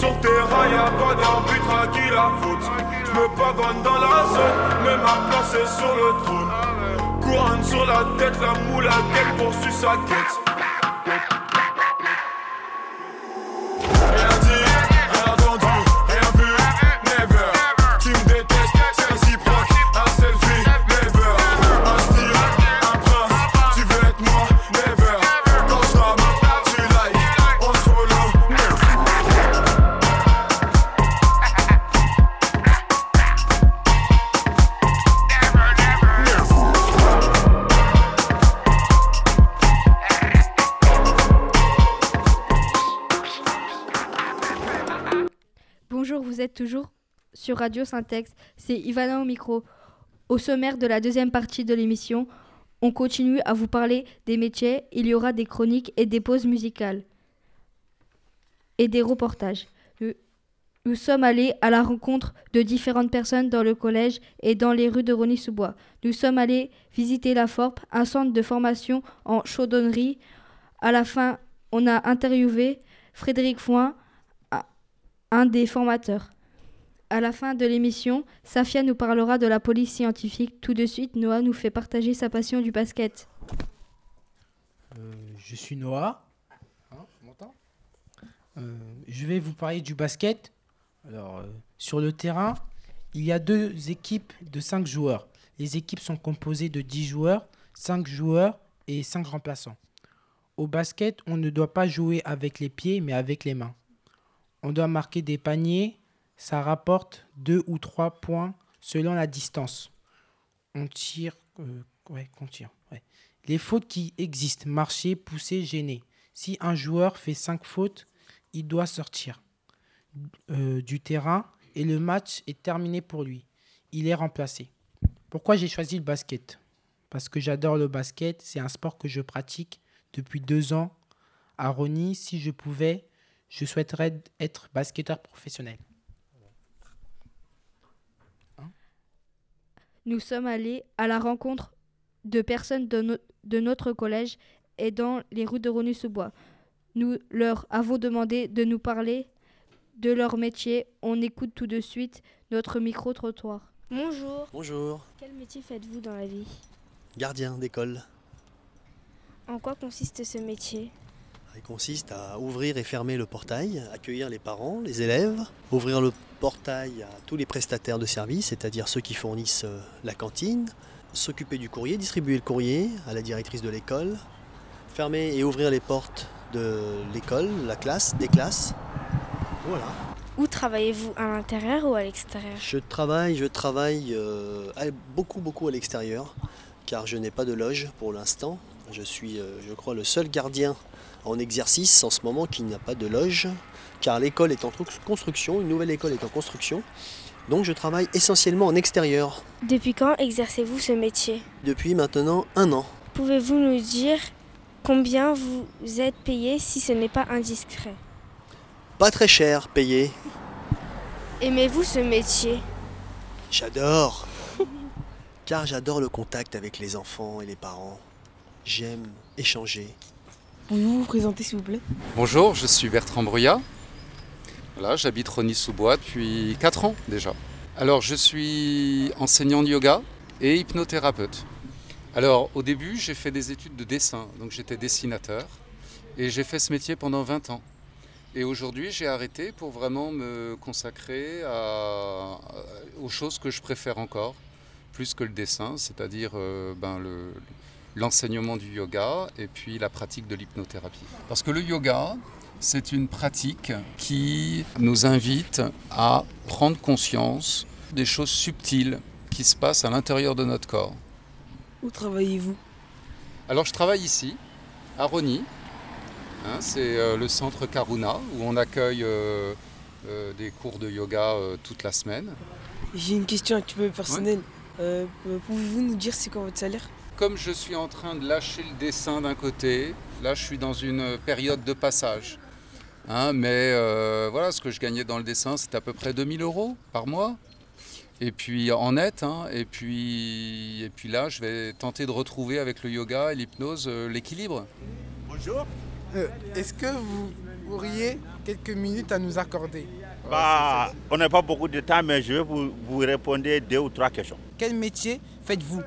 Speaker 21: Sur tes rails, y'a pas d'arbitre à qui la faute. J'me pavane dans la zone, même à placer sur le trône. Couronne sur la tête, la moule à tête poursuit sa quête.
Speaker 6: Toujours sur Radio Syntex. C'est Ivana au micro. Au sommaire de la deuxième partie de l'émission, on continue à vous parler des métiers. Il y aura des chroniques et des pauses musicales et des reportages. Nous- sommes allés à la rencontre de différentes personnes dans le collège et dans les rues de Rony-sous-Bois. Nous sommes allés visiter la FORP, un centre de formation en chaudonnerie. À la fin, on a interviewé Frédéric Foin, un des formateurs. À la fin de l'émission, Safia nous parlera de la police scientifique. Tout de suite, Noah nous fait partager sa passion du basket.
Speaker 20: Euh, je suis Noah. Hein, Euh, je vais vous parler du basket. Alors, euh, sur le terrain, il y a deux équipes de 5 joueurs. Les équipes sont composées de 10 joueurs, 5 joueurs et 5 remplaçants. Au basket, on ne doit pas jouer avec les pieds, mais avec les mains. On doit marquer des paniers. Ça rapporte 2 ou 3 points selon la distance. On tire. euh, ouais, qu'on tire. Les fautes qui existent, marcher, pousser, gêner. Si un joueur fait 5 fautes, il doit sortir euh, du terrain et le match est terminé pour lui. Il est remplacé. Pourquoi j'ai choisi le basket? Parce que j'adore le basket, c'est un sport que je pratique depuis deux ans à Rony. Si je pouvais, je souhaiterais être basketteur professionnel.
Speaker 6: Nous sommes allés à la rencontre de personnes de, no- de notre collège et dans les rues de Rony-sous-Bois. Nous leur avons demandé de nous parler de leur métier. On écoute tout de suite notre micro-trottoir.
Speaker 7: Bonjour.
Speaker 22: Bonjour,
Speaker 7: Quel métier faites-vous dans la vie?
Speaker 22: Gardien d'école.
Speaker 7: En quoi consiste ce métier?
Speaker 22: Il consiste à ouvrir et fermer le portail, accueillir les parents, les élèves, ouvrir le portail à tous les prestataires de services, c'est-à-dire ceux qui fournissent euh, la cantine, s'occuper du courrier, distribuer le courrier à la directrice de l'école, fermer et ouvrir les portes de l'école, la classe, des classes. Voilà.
Speaker 7: Où travaillez-vous À l'intérieur ou à l'extérieur?
Speaker 22: Je travaille, je travaille euh, beaucoup, beaucoup à l'extérieur, car je n'ai pas de loge pour l'instant. Je suis, euh, je crois, le seul gardien en exercice en ce moment qui n'a pas de loge, car l'école est en tru- construction, une nouvelle école est en construction. Donc je travaille essentiellement en extérieur
Speaker 7: Depuis quand exercez-vous ce métier?
Speaker 22: Depuis maintenant un an.
Speaker 7: Pouvez-vous nous dire combien vous êtes payé si ce n'est pas indiscret?
Speaker 22: Pas très cher payé.
Speaker 7: Aimez-vous ce métier?
Speaker 22: J'adore. Car j'adore le contact avec les enfants et les parents. J'aime échanger.
Speaker 23: Pouvez-vous vous présenter s'il vous plaît?
Speaker 24: Bonjour, je suis Bertrand Bruyat. Voilà, j'habite Rony-sous-Bois depuis 4 ans déjà. Alors, je suis enseignant de yoga et hypnothérapeute. Alors, au début, j'ai fait des études de dessin, donc j'étais dessinateur et j'ai fait ce métier pendant 20 ans. Et aujourd'hui, j'ai arrêté pour vraiment me consacrer aux choses que je préfère encore, plus que le dessin, c'est-à-dire euh, ben, le- l'enseignement du yoga et puis la pratique de l'hypnothérapie. Parce que le yoga, c'est une pratique qui nous invite à prendre conscience des choses subtiles qui se passent à l'intérieur de notre corps.
Speaker 23: Où travaillez-vous?
Speaker 24: Alors je travaille ici, à Rony. Hein, c'est euh, le centre Karuna où on accueille euh, euh, des cours de yoga euh, toute la semaine.
Speaker 23: J'ai une question un petit peu personnelle. Pouvez-vous nous dire c'est quoi votre salaire?
Speaker 24: Comme je suis en train de lâcher le dessin d'un côté, là je suis dans une période de passage. Hein, mais euh, voilà, ce que je gagnais dans le dessin, c'était à peu près 2000 euros par mois. Et puis en net, hein, et, puis, et puis là, je vais tenter de retrouver avec le yoga et l'hypnose euh, l'équilibre.
Speaker 13: Bonjour. Euh, Est-ce que vous auriez quelques minutes à nous accorder?
Speaker 25: Bah, on n'a pas beaucoup de temps, mais je vais vous, vous répondre deux ou trois questions.
Speaker 26: Quel métier faites-vous?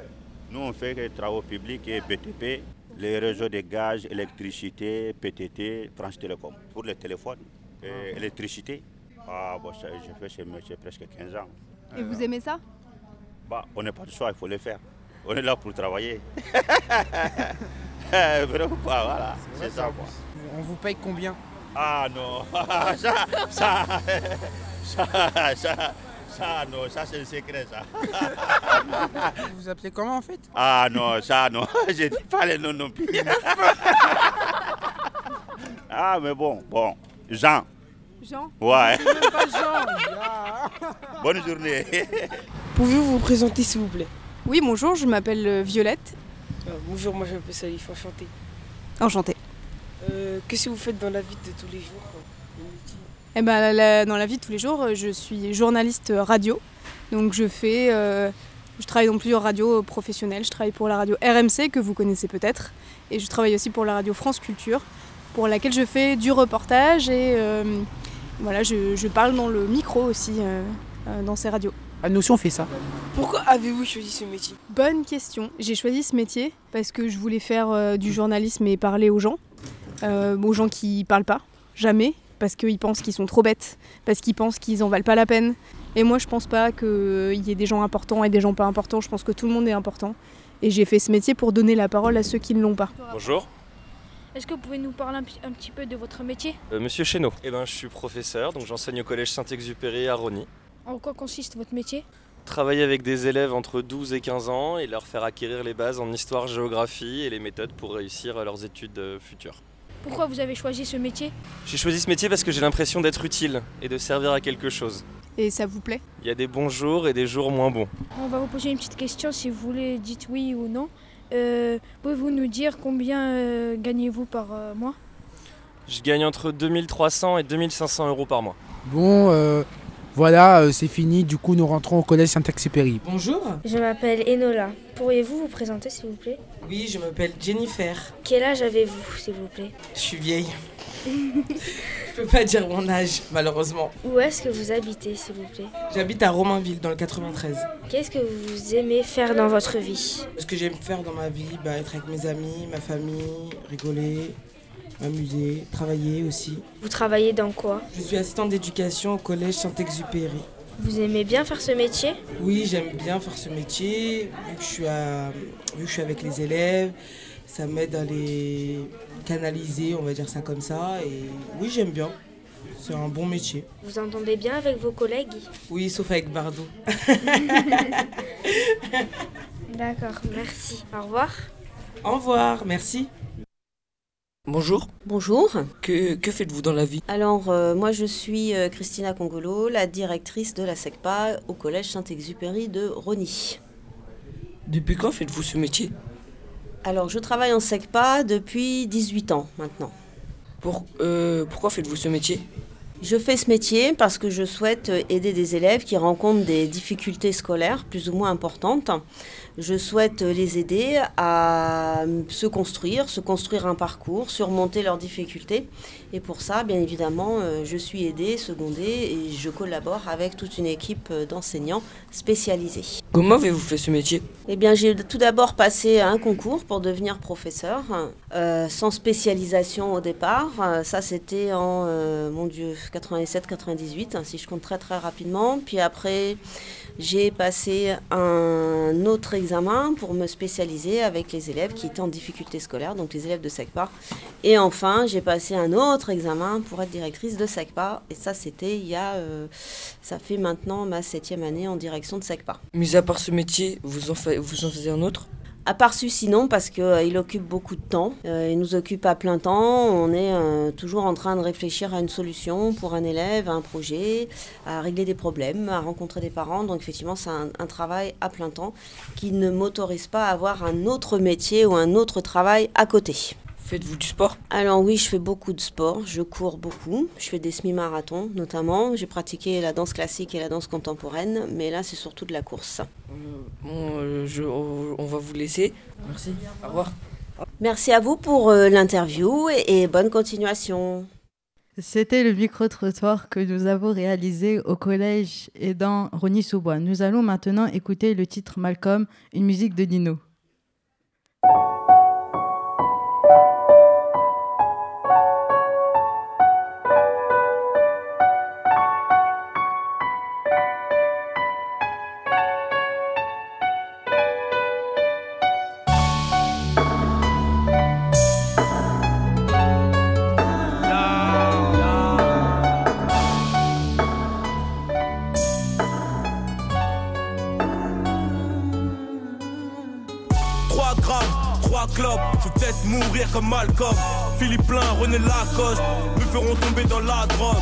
Speaker 25: Nous, on fait des travaux publics et BTP, les réseaux de gaz, électricité, PTT, France Télécom. Pour les téléphones et électricité, ah, bon, ça, j'ai fait ce presque 15 ans.
Speaker 20: Et vous aimez ça?
Speaker 25: Bah, on n'a pas de choix, il faut le faire. On est là pour travailler. [laughs] Vraiment pas, voilà, c'est ça quoi.
Speaker 26: On vous paye combien?
Speaker 25: Ah non, [laughs] ça, ça, [laughs] ça, ça, ça, non, ça c'est le secret ça.
Speaker 26: Vous [laughs] vous appelez comment en fait?
Speaker 25: Ah non, ça non, je dis pas les noms non plus. [laughs] Ah mais bon, bon, Jean.
Speaker 20: Jean?
Speaker 25: Ouais.
Speaker 20: Même pas Jean. [laughs]
Speaker 25: Bonne journée.
Speaker 27: Pouvez-vous vous présenter s'il vous plaît?
Speaker 20: Oui, bonjour, je m'appelle euh, Violette.
Speaker 27: Euh, Bonjour, moi je m'appelle Salif, enchanté.
Speaker 20: Enchantée.
Speaker 27: Euh, Qu'est-ce que vous faites dans la vie de tous les jours?
Speaker 20: Eh ben, la- la- dans la vie de tous les jours, euh, je suis journaliste radio. Donc je fais, euh, je travaille dans plusieurs radios professionnelles. Je travaille pour la radio RMC que vous connaissez peut-être, et je travaille aussi pour la radio France Culture, pour laquelle je fais du reportage et euh, voilà, je, je parle dans le micro aussi euh, euh, dans ces radios.
Speaker 26: À nous aussi on fait ça.
Speaker 27: Pourquoi avez-vous choisi ce métier?
Speaker 20: Bonne question. J'ai choisi ce métier parce que je voulais faire euh, du journalisme et parler aux gens, euh, aux gens qui parlent pas, jamais, parce qu'ils pensent qu'ils sont trop bêtes, parce qu'ils pensent qu'ils en valent pas la peine. Et moi, je pense pas qu'il y ait des gens importants et des gens pas importants. Je pense que tout le monde est important. Et j'ai fait ce métier pour donner la parole à ceux qui ne l'ont pas.
Speaker 28: Bonjour,
Speaker 29: Est-ce que vous pouvez nous parler un, petit peu de votre métier?
Speaker 28: Euh, Monsieur Chéneau. Eh ben, je suis professeur, donc j'enseigne au collège Saint-Exupéry à Rony.
Speaker 29: En quoi consiste votre métier?
Speaker 28: Travailler avec des élèves entre 12 et 15 ans et leur faire acquérir les bases en histoire, géographie et les méthodes pour réussir leurs études euh, futures.
Speaker 29: Pourquoi vous avez choisi ce métier?
Speaker 28: J'ai choisi ce métier parce que j'ai l'impression d'être utile et de servir à quelque chose.
Speaker 20: Et ça vous plaît?
Speaker 28: Il y a des bons jours et des jours moins bons.
Speaker 29: On va vous poser une petite question, si vous voulez, dites oui ou non. Euh, Pouvez-vous nous dire combien euh, gagnez-vous par euh, mois?
Speaker 28: Je gagne entre 2300 et 2500 euros par mois.
Speaker 26: Bon, euh, voilà, euh, c'est fini. Du coup, nous rentrons au collège Saint-Exupéry.
Speaker 30: Bonjour.
Speaker 7: Je m'appelle Enola. Pourriez-vous vous présenter s'il vous plaît?
Speaker 30: Oui, je m'appelle Jennifer.
Speaker 7: Quel âge avez-vous s'il vous plaît?
Speaker 30: Je suis vieille. [laughs] Je peux pas dire mon âge, malheureusement.
Speaker 7: Où est-ce que vous habitez s'il vous plaît?
Speaker 30: J'habite à Romainville, dans le 93.
Speaker 7: Qu'est-ce que vous aimez faire dans votre vie?
Speaker 30: Ce que j'aime faire dans ma vie, bah, être avec mes amis, ma famille, rigoler, m'amuser, travailler aussi.
Speaker 7: Vous travaillez dans quoi
Speaker 30: Je suis assistante d'éducation au collège Saint-Exupéry.
Speaker 7: Vous aimez bien faire ce métier
Speaker 30: Oui, j'aime bien faire ce métier, vu que je suis, à- vu que je suis avec les élèves, ça m'aide à les canaliser, on va dire ça comme ça, et oui, j'aime bien. C'est un bon métier.
Speaker 7: Vous entendez bien avec vos collègues
Speaker 30: Oui, sauf avec Bardot. [laughs]
Speaker 7: D'accord, merci. Au revoir.
Speaker 30: Au revoir, merci. Bonjour.
Speaker 31: Bonjour.
Speaker 30: Que, que faites-vous dans la vie?
Speaker 31: Alors, euh, moi, je suis euh, Christina Congolo, la directrice de la SECPA au Collège Saint-Exupéry de Rony.
Speaker 30: Depuis quand faites-vous ce métier?
Speaker 31: Alors, je travaille en SECPA depuis 18 ans maintenant.
Speaker 30: Pour, euh, Pourquoi faites-vous ce métier?
Speaker 31: Je fais ce métier parce que je souhaite aider des élèves qui rencontrent des difficultés scolaires plus ou moins importantes. Je souhaite les aider à se construire, se construire un parcours, surmonter leurs difficultés. Et pour ça, bien évidemment, euh, je suis aidée, secondée et je collabore avec toute une équipe d'enseignants spécialisés.
Speaker 30: Comment avez-vous fait ce métier?
Speaker 31: Eh bien, j'ai tout d'abord passé un concours pour devenir professeur, euh, sans spécialisation au départ. Euh, ça, c'était en, euh, mon Dieu, 97-98, hein, si je compte très très rapidement. Puis après, j'ai passé un autre examen pour me spécialiser avec les élèves qui étaient en difficulté scolaire, donc les élèves de SECPA. Et enfin, j'ai passé un autre examen pour être directrice de SECPA. Et ça, c'était il y a, euh, ça fait maintenant ma septième année en direction de SECPA.
Speaker 30: Mis à part ce métier, vous en, fa- vous en faisiez un autre?
Speaker 31: À part celui-ci, non, parce qu'il occupe beaucoup de temps. Euh, il nous occupe à plein temps. On est euh, toujours en train de réfléchir à une solution pour un élève, à un projet, à régler des problèmes, à rencontrer des parents. Donc effectivement, c'est un travail à plein temps qui ne m'autorise pas à avoir un autre métier ou un autre travail à côté.
Speaker 30: Faites-vous du sport
Speaker 31: Alors oui, je fais beaucoup de sport, je cours beaucoup, je fais des semi-marathons notamment, j'ai pratiqué la danse classique et la danse contemporaine, mais là c'est surtout de la course.
Speaker 30: Bon, euh, je- on on va vous laisser. Merci. Au revoir.
Speaker 31: Merci à vous pour euh, l'interview et, et bonne continuation.
Speaker 32: C'était le micro-trottoir que nous avons réalisé au collège et dans Rony-sous-Bois. Nous allons maintenant écouter le titre Malcolm, une musique de Nino.
Speaker 21: Mourir comme Malcolm. Philippe Plein, René Lacoste, me feront tomber dans la drogue.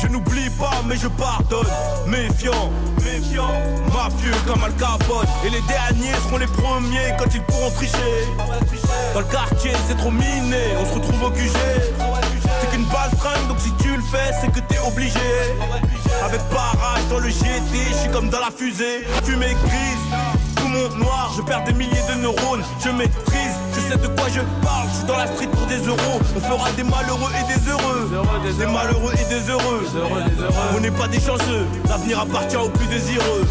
Speaker 21: Je n'oublie pas, mais je pardonne. Méfiant, méfiant, mafieux comme Al Capone. Et les derniers seront les premiers quand ils pourront tricher. Dans le quartier, c'est trop miné, on se retrouve au QG. C'est qu'une balle fringue, donc si tu le fais, c'est que t'es obligé. Avec barrage dans le GT, je suis comme dans la fusée. Fumée grise, monde noir, je perds des milliers de neurones. Je maîtrise, je sais de quoi je parle. Je suis dans la street pour des euros. On fera des malheureux et des heureux. Des malheureux et des heureux. On n'est pas des chanceux, l'avenir appartient aux plus désireux.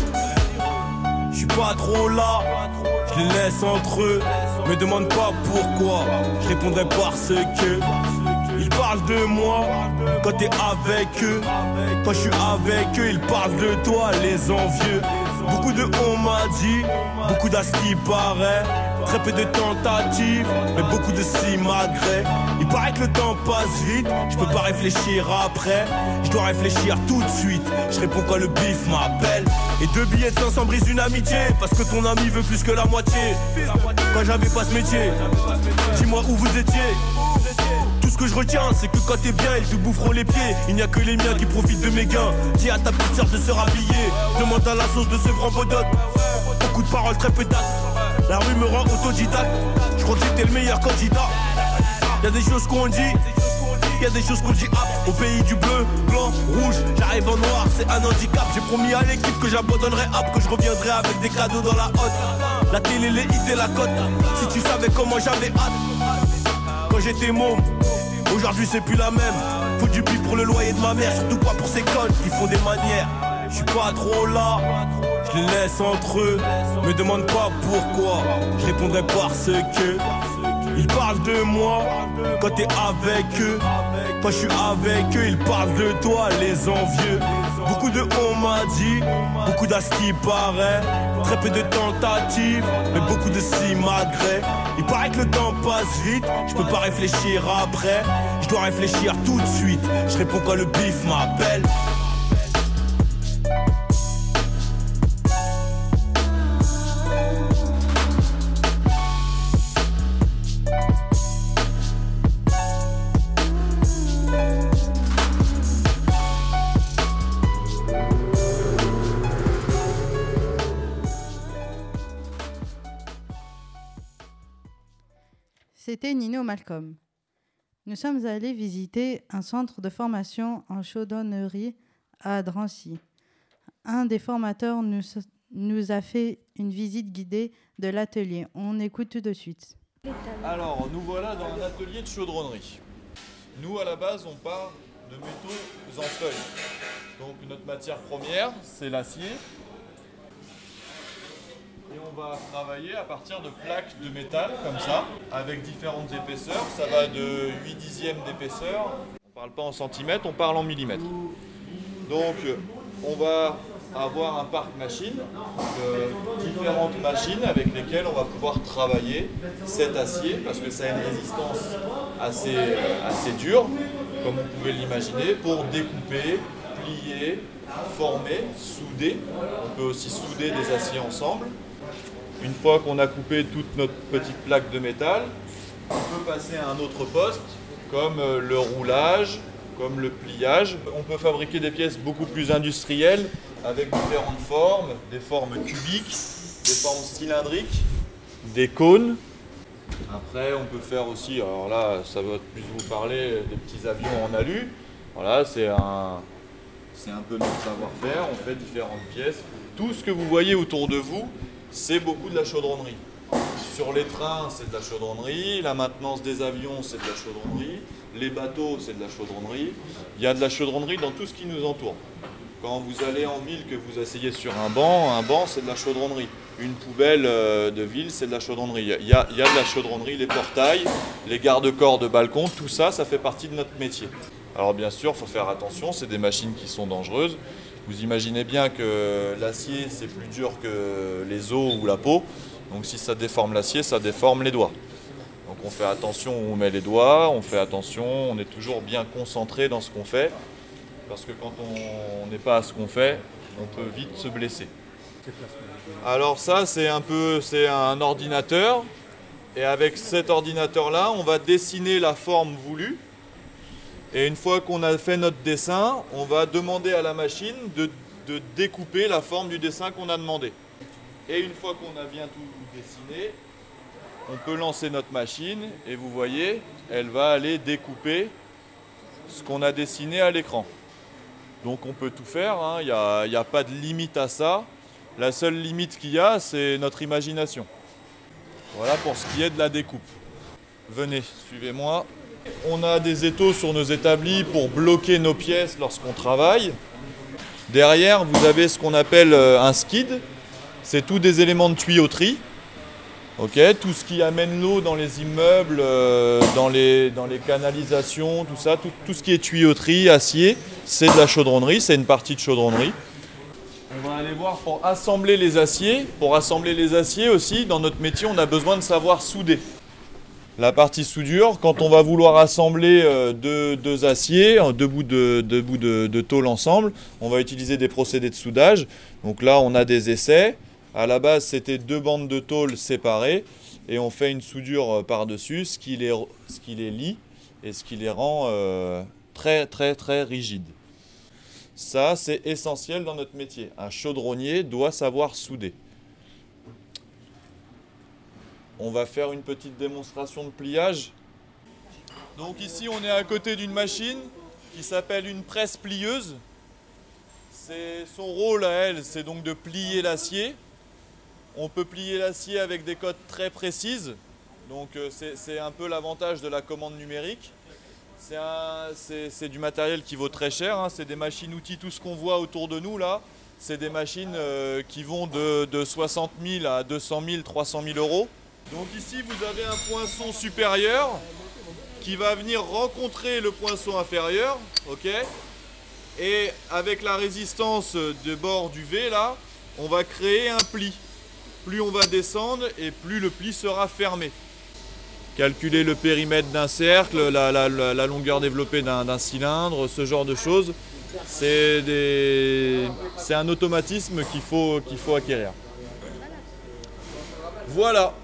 Speaker 21: Je suis pas trop là, je les laisse entre eux. Me demande pas pourquoi, je répondrai parce que. Ils parlent de moi quand t'es avec eux. Quand je suis avec eux, ils parlent de toi, les envieux. Beaucoup de on m'a dit, beaucoup d'as qui paraît. Très peu de tentatives, mais beaucoup de simagrées. Il paraît que le temps passe vite, je peux pas réfléchir après. Je dois réfléchir tout de suite. Je réponds quand le bif m'appelle. Et deux billets de 500 brisent une amitié, parce que ton ami veut plus que la moitié. Quand j'avais pas ce métier, dis-moi où vous étiez. Ce que je retiens, c'est que quand t'es bien, ils te boufferont les pieds. Il n'y a que les miens qui profitent de mes gains. Dis à ta petite de se rhabiller. Demande à la sauce de ce grand bodot. Beaucoup de paroles, très peu. La rue me rend autodidacte. Je crois que j'étais le meilleur candidat. Y'a des choses qu'on dit. Y a des choses qu'on dit ah, au pays du bleu, blanc, rouge, j'arrive en noir, c'est un handicap. J'ai promis à l'équipe que j'abandonnerai hop, que je reviendrai avec des cadeaux dans la hotte. La télé, les hits et la cote. Si tu savais comment j'avais hâte quand j'étais môme. Aujourd'hui c'est plus la même. Faut du bif pour le loyer de ma mère, surtout pas pour ces connes qui font des manières. Je suis pas trop là, je les laisse entre eux. Me demande pas pourquoi, je répondrai parce que. Ils parlent de moi quand t'es avec eux. Quand je suis avec eux, ils parlent de toi, les envieux. Beaucoup de on m'a dit, beaucoup d'as qui paraît. Très peu de tentatives, mais beaucoup de simagrées. Il paraît que le temps passe vite, je peux pas réfléchir après. Je dois réfléchir tout de suite. Je réponds quand le bif m'appelle.
Speaker 32: C'était Nino Malcolm. Nous sommes allés visiter un centre de formation en chaudronnerie à Drancy. Un des formateurs nous, nous a fait une visite guidée de l'atelier. On écoute tout de suite.
Speaker 33: Alors, nous voilà dans un atelier de chaudronnerie. Nous, à la base, on part de métaux en feuilles. Donc, notre matière première, c'est l'acier. Et on va travailler à partir de plaques de métal, comme ça, avec différentes épaisseurs. Ça va de 8 dixièmes d'épaisseur. On ne parle pas en centimètres, on parle en millimètres. Donc, on va avoir un parc machine, euh, différentes machines avec lesquelles on va pouvoir travailler cet acier parce que ça a une résistance assez, euh, assez dure, comme vous pouvez l'imaginer, pour découper, plier, former, souder. On peut aussi souder des aciers ensemble. Une fois qu'on a coupé toute notre petite plaque de métal, on peut passer à un autre poste, comme euh, le roulage, comme le pliage. On peut fabriquer des pièces beaucoup plus industrielles avec différentes formes, des formes cubiques, des formes cylindriques, des cônes. Après, on peut faire aussi, alors là, ça va plus vous parler des petits avions en alu. Voilà, c'est un, c'est un peu notre savoir-faire. On fait différentes pièces. Tout ce que vous voyez autour de vous, c'est beaucoup de la chaudronnerie. Sur les trains, c'est de la chaudronnerie. La maintenance des avions, c'est de la chaudronnerie. les bateaux, c'est de la chaudronnerie. Il y a de la chaudronnerie dans tout ce qui nous entoure. Quand vous allez en ville, que vous asseyez sur un banc, un banc, c'est de la chaudronnerie. Une poubelle euh, de ville, c'est de la chaudronnerie. Il y, a, il y a de la chaudronnerie, les portails, les garde-corps de balcon, tout ça, ça fait partie de notre métier. Alors bien sûr, il faut faire attention, c'est des machines qui sont dangereuses. Vous imaginez bien que l'acier, c'est plus dur que les os ou la peau. Donc si ça déforme l'acier, ça déforme les doigts. Donc on fait attention où on met les doigts, on fait attention, on est toujours bien concentré dans ce qu'on fait. Parce que quand on n'est pas à ce qu'on fait, on peut vite se blesser. Alors ça, c'est un peu, c'est un ordinateur. Et avec cet ordinateur-là, on va dessiner la forme voulue. Et une fois qu'on a fait notre dessin, on va demander à la machine de, découper la forme du dessin qu'on a demandé. Et une fois qu'on a bien tout dessiné, on peut lancer notre machine et vous voyez, elle va aller découper ce qu'on a dessiné à l'écran. Donc on peut tout faire, hein. il n'y a pas de limite à ça. La seule limite qu'il y a, c'est notre imagination. Voilà pour ce qui est de la découpe. Venez, suivez-moi. On a des étaux sur nos établis pour bloquer nos pièces lorsqu'on travaille. Derrière, vous avez ce qu'on appelle euh, un skid. C'est tous des éléments de tuyauterie. Ok, tout ce qui amène l'eau dans les immeubles, euh, dans, les, dans les canalisations, tout ça, tout, tout ce qui est tuyauterie, acier, c'est de la chaudronnerie, c'est une partie de chaudronnerie. On va aller voir pour assembler les aciers. Pour assembler les aciers aussi, dans notre métier, on a besoin de savoir souder. La partie soudure, quand on va vouloir assembler euh, deux, aciers, deux bouts, de tôle ensemble, on va utiliser des procédés de soudage. Donc là, on a des essais. À la base, c'était deux bandes de tôle séparées et on fait une soudure euh, par-dessus, ce qui les, ce qui les lie et ce qui les rend euh, très très très rigides. Ça, c'est essentiel dans notre métier. Un chaudronnier doit savoir souder. On va faire une petite démonstration de pliage. Donc ici, on est à côté d'une machine qui s'appelle une presse plieuse. Son rôle à elle, c'est donc de plier l'acier. On peut plier l'acier avec des codes très précises. Donc euh, c'est un peu l'avantage de la commande numérique. C'est du matériel qui vaut très cher. hein. C'est des machines-outils. Tout ce qu'on voit autour de nous là, c'est des machines euh, qui vont de, de 60 000 à 200 000, 300 000 euros. Donc ici, vous avez un poinçon supérieur qui va venir rencontrer le poinçon inférieur. ok? Et avec la résistance de bord du V là, on va créer un pli. Plus on va descendre et plus le pli sera fermé. Calculer le périmètre d'un cercle, la, longueur développée d'un cylindre, ce genre de choses, c'est un automatisme qu'il faut, qu'il faut acquérir. Voilà.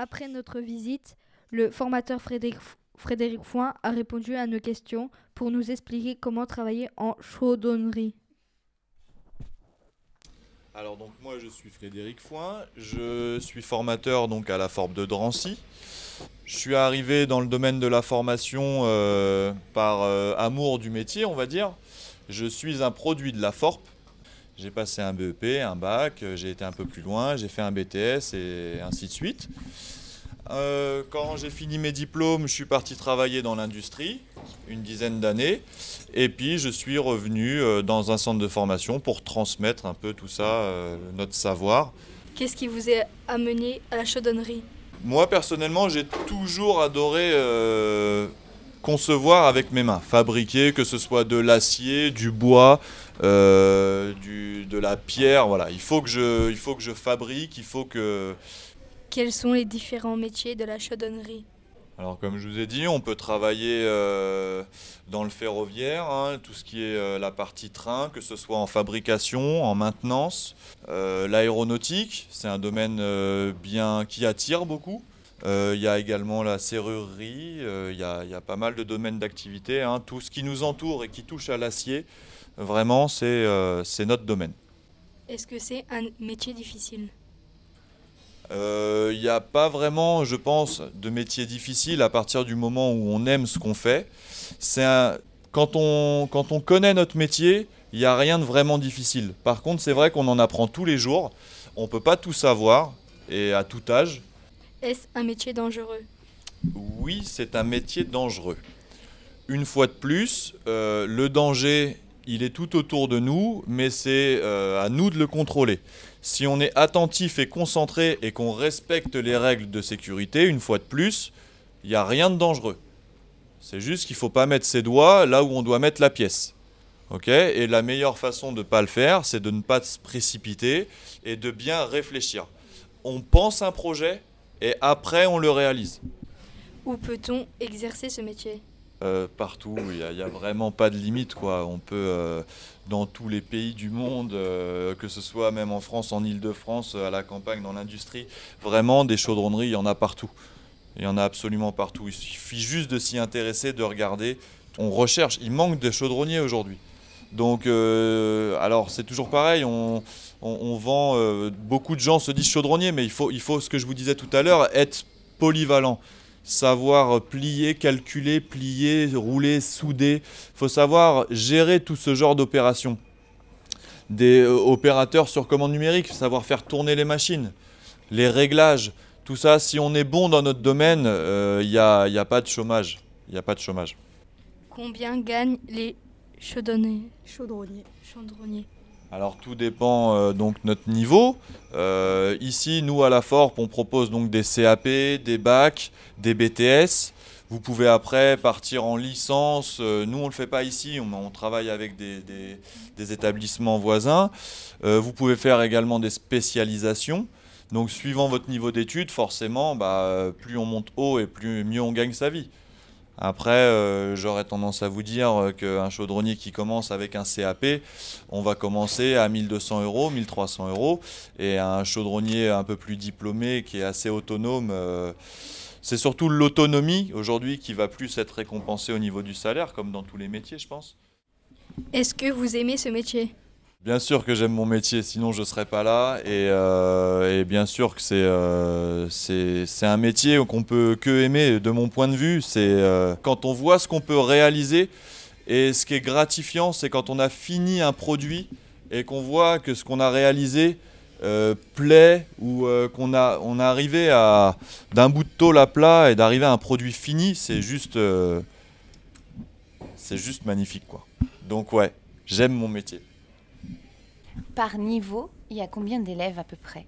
Speaker 6: Après notre visite, le formateur Frédéric, Frédéric Foin a répondu à nos questions pour nous expliquer comment travailler en chaudronnerie.
Speaker 33: Alors donc moi je suis Frédéric Foin, je suis formateur donc à la Forbe de Drancy. Je suis arrivé dans le domaine de la formation euh, par euh, amour du métier, on va dire. Je suis un produit de la FORP. J'ai passé un BEP, un bac, euh, j'ai été un peu plus loin, j'ai fait un BTS et ainsi de suite. Euh, quand j'ai fini mes diplômes, je suis parti travailler dans l'industrie, une dizaine d'années. Et puis je suis revenu euh, dans un centre de formation pour transmettre un peu tout ça, notre savoir.
Speaker 6: Qu'est-ce qui vous a amené à la chaudronnerie
Speaker 33: Moi personnellement, j'ai toujours adoré euh, concevoir avec mes mains, fabriquer, que ce soit de l'acier, du bois, euh, du, de la pierre. Voilà, il faut que je, il faut que je fabrique, il faut que
Speaker 6: Quels sont les différents métiers de la chaudronnerie
Speaker 33: Alors comme je vous ai dit, on peut travailler euh, dans le ferroviaire, hein, tout ce qui est euh, la partie train, que ce soit en fabrication, en maintenance. Euh, L'aéronautique, c'est un domaine bien qui attire beaucoup. Il y a également la serrurerie, il y, a, il y a pas mal de domaines d'activité. hein. Tout ce qui nous entoure et qui touche à l'acier, vraiment, c'est euh, notre domaine.
Speaker 6: Est-ce que c'est un métier difficile?
Speaker 33: Euh, Il n'y a pas vraiment, je pense, de métier difficile à partir du moment où on aime ce qu'on fait. C'est un- quand, on, quand on connaît notre métier, il n'y a rien de vraiment difficile. Par contre, c'est vrai qu'on en apprend tous les jours. On ne peut pas tout savoir, et à tout âge.
Speaker 6: Est-ce un métier dangereux?
Speaker 33: Oui, c'est un métier dangereux. Une fois de plus, euh, le danger, il est tout autour de nous, mais c'est euh, à nous de le contrôler. Si on est attentif et concentré et qu'on respecte les règles de sécurité, une fois de plus, il n'y a rien de dangereux. C'est juste qu'il ne faut pas mettre ses doigts là où on doit mettre la pièce. Ok? Et la meilleure façon de ne pas le faire, c'est de ne pas se précipiter et de bien réfléchir. On pense un projet et après on le réalise.
Speaker 6: Où peut-on exercer ce métier?
Speaker 33: Euh, partout, il n'y a, vraiment pas de limite. Quoi. On peut, euh, dans tous les pays du monde, euh, que ce soit même en France, en Ile-de-France, à la campagne, dans l'industrie, vraiment des chaudronneries, il y en a partout. Il y en a absolument partout. Il suffit juste de s'y intéresser, de regarder. On recherche, il manque de chaudronniers aujourd'hui. Donc, alors c'est toujours pareil, on, vend, beaucoup de gens se disent chaudronniers, mais il faut, il faut, ce que je vous disais tout à l'heure, être polyvalent. Savoir plier, calculer, plier, rouler, souder. Il faut savoir gérer tout ce genre d'opérations. Des euh, opérateurs sur commande numérique, savoir faire tourner les machines, les réglages, tout ça, si on est bon dans notre domaine, euh, il n'y a, il y a pas de chômage. Il n'y a pas de chômage.
Speaker 6: Combien gagnent les chaudronniers?
Speaker 34: Chaudronniers.
Speaker 6: Chaudronniers.
Speaker 33: Alors tout dépend euh, donc notre niveau. Euh, ici, nous à la FORP, on propose donc des CAP, des bacs, des BTS. Vous pouvez après partir en licence. Euh, nous, on ne le fait pas ici. On, travaille avec des établissements voisins. Euh, vous pouvez faire également des spécialisations. Donc, suivant votre niveau d'études, forcément, bah, plus on monte haut et plus mieux on gagne sa vie. Après, euh, j'aurais tendance à vous dire euh, qu'un chaudronnier qui commence avec un CAP, on va commencer à 1200 euros, 1300 euros. Et un chaudronnier un peu plus diplômé, qui est assez autonome, euh, c'est surtout l'autonomie aujourd'hui qui va plus être récompensée au niveau du salaire, comme dans tous les métiers, je pense.
Speaker 6: Est-ce que vous aimez ce métier?
Speaker 33: Bien sûr que j'aime mon métier, sinon je ne serais pas là. Et, euh, bien sûr que c'est euh, c'est un métier qu'on peut que aimer, de mon point de vue. C'est euh, quand on voit ce qu'on peut réaliser. Et ce qui est gratifiant, c'est quand on a fini un produit et qu'on voit que ce qu'on a réalisé plaît ou qu'on a est arrivé à d'un bout de tôle à plat et d'arriver à un produit fini, c'est juste c'est juste magnifique quoi. Donc ouais, j'aime mon métier.
Speaker 35: Par niveau, il y a combien d'élèves à peu près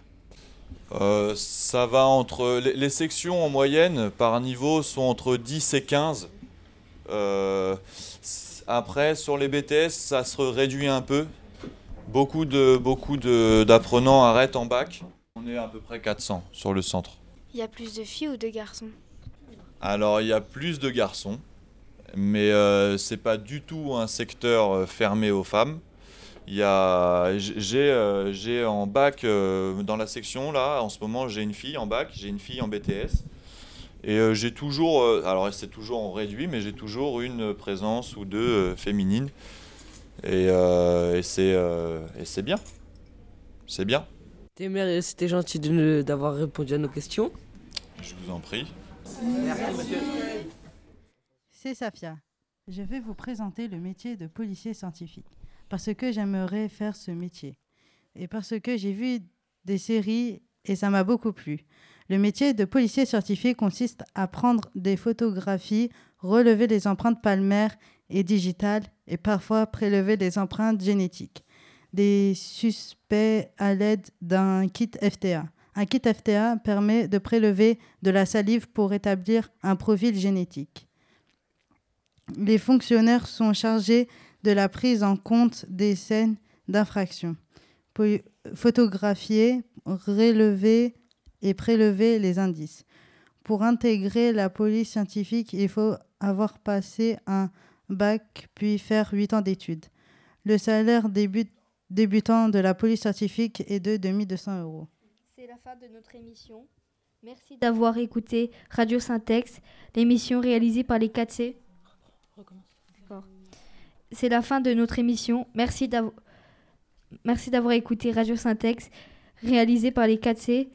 Speaker 33: Euh, ça va entre. Les, les sections en moyenne par niveau sont entre 10 et 15. Euh, après, sur les BTS, ça se réduit un peu. Beaucoup de beaucoup de- d'apprenants arrêtent en bac. On est à peu près 400 sur le centre.
Speaker 7: Il y a plus de filles ou de garçons?
Speaker 33: Alors, il y a plus de garçons, mais euh, c'est pas du tout un secteur euh, fermé aux femmes. Il y a, j- j'ai, euh, j'ai en bac euh, dans la section là, en ce moment, j'ai une fille en bac, j'ai une fille en BTS, et euh, j'ai toujours, euh, alors c'est toujours en réduit, mais j'ai toujours une présence ou deux euh, féminines, et, euh, et c'est, euh, et c'est bien, c'est bien.
Speaker 8: C'était gentil d'avoir répondu à nos questions.
Speaker 33: Je vous en prie.
Speaker 32: C'est Safia. Je vais vous présenter le métier de policier scientifique parce que j'aimerais faire ce métier et parce que j'ai vu des séries et ça m'a beaucoup plu. Le métier de policier scientifique consiste à prendre des photographies, relever les empreintes palmaires et digitales et parfois prélever des empreintes génétiques des suspects à l'aide d'un kit FTA. Un kit FTA permet de prélever de la salive pour établir un profil génétique. Les fonctionnaires sont chargés de la prise en compte des scènes d'infraction, photographier, relever et prélever les indices. Pour intégrer la police scientifique, il faut avoir passé un bac puis faire 8 ans d'études. Le salaire début- débutant de la police scientifique est de 2200 euros.
Speaker 6: C'est la fin de notre émission. Merci d'avoir écouté Radio Syntex, l'émission réalisée par les 4C. C'est la fin de notre émission. Merci d'avoir Merci d'avoir écouté Radio Syntex, réalisée par les 4C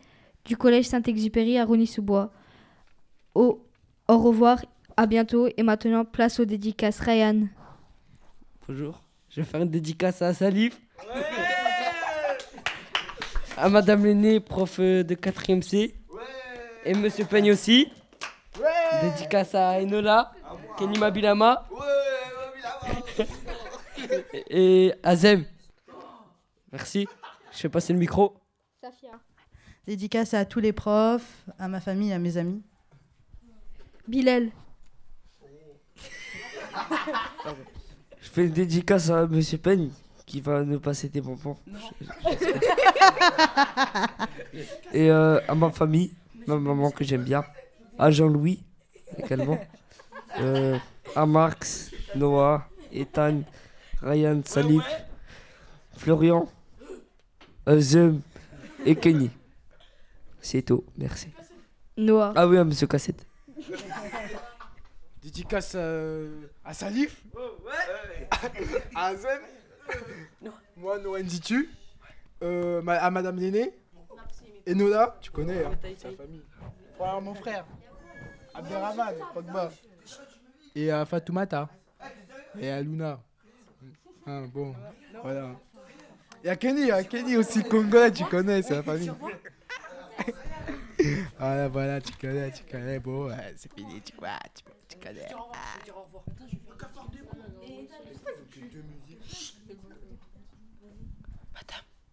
Speaker 6: du Collège Saint-Exupéry à Rony-sous-Bois. Au, au revoir, à bientôt et maintenant place aux dédicaces. Ryan.
Speaker 8: Bonjour. Je vais faire une dédicace à Salif. à Madame Lenné, prof euh, de 4ème C. Et Monsieur Peigne aussi.
Speaker 15: Dédicace à Enola, Kenny Mabilama et Azem. Merci. Je vais passer le micro.
Speaker 32: Dédicace à tous les profs, à ma famille, à mes amis.
Speaker 6: Bilal.
Speaker 15: Je fais une dédicace à Monsieur Peigne qui va nous passer des bonbons. Et euh, à ma famille, ma maman que j'aime bien, à Jean-Louis également, euh, à Marx, Noah, Ethan, Ryan, Salif, Florian, Azem et Kenny. C'est tout, merci.
Speaker 6: Noah.
Speaker 15: Ah oui, à Monsieur Cassette.
Speaker 20: Dédicace euh, à Salif. [laughs] à Azem. Moi, Noah Nditu. Euh, ma- à Madame Léné. Et Nola, tu connais, hein, sa famille. Voilà, mon frère. Abderrahman, Pogba. Et à Fatoumata. Et à Luna. Hein, bon, voilà. Et à Kenny, à Kenny aussi, Congolais, tu connais, c'est la famille. [laughs] voilà, voilà, tu connais, tu connais. Bon, ouais, c'est fini, tu vois, tu, tu connais.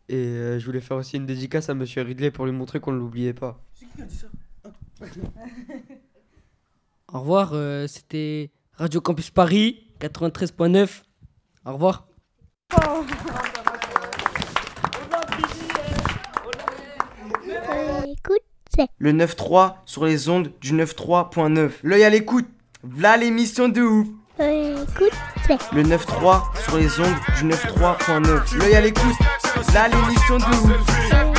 Speaker 36: Et euh, je voulais faire aussi une dédicace à Monsieur Ridley pour lui montrer qu'on ne l'oubliait pas.
Speaker 15: Au revoir, euh, c'était Radio Campus Paris 93.9. Au revoir.
Speaker 37: Le 9-3 sur les ondes du 9-3.9. L'œil à l'écoute. V'là l'émission de ouf. Le 9-3 sur les ondes du 9-3.9. L'œil à l'écoute. V'là l'émission de ouf. Le 9-3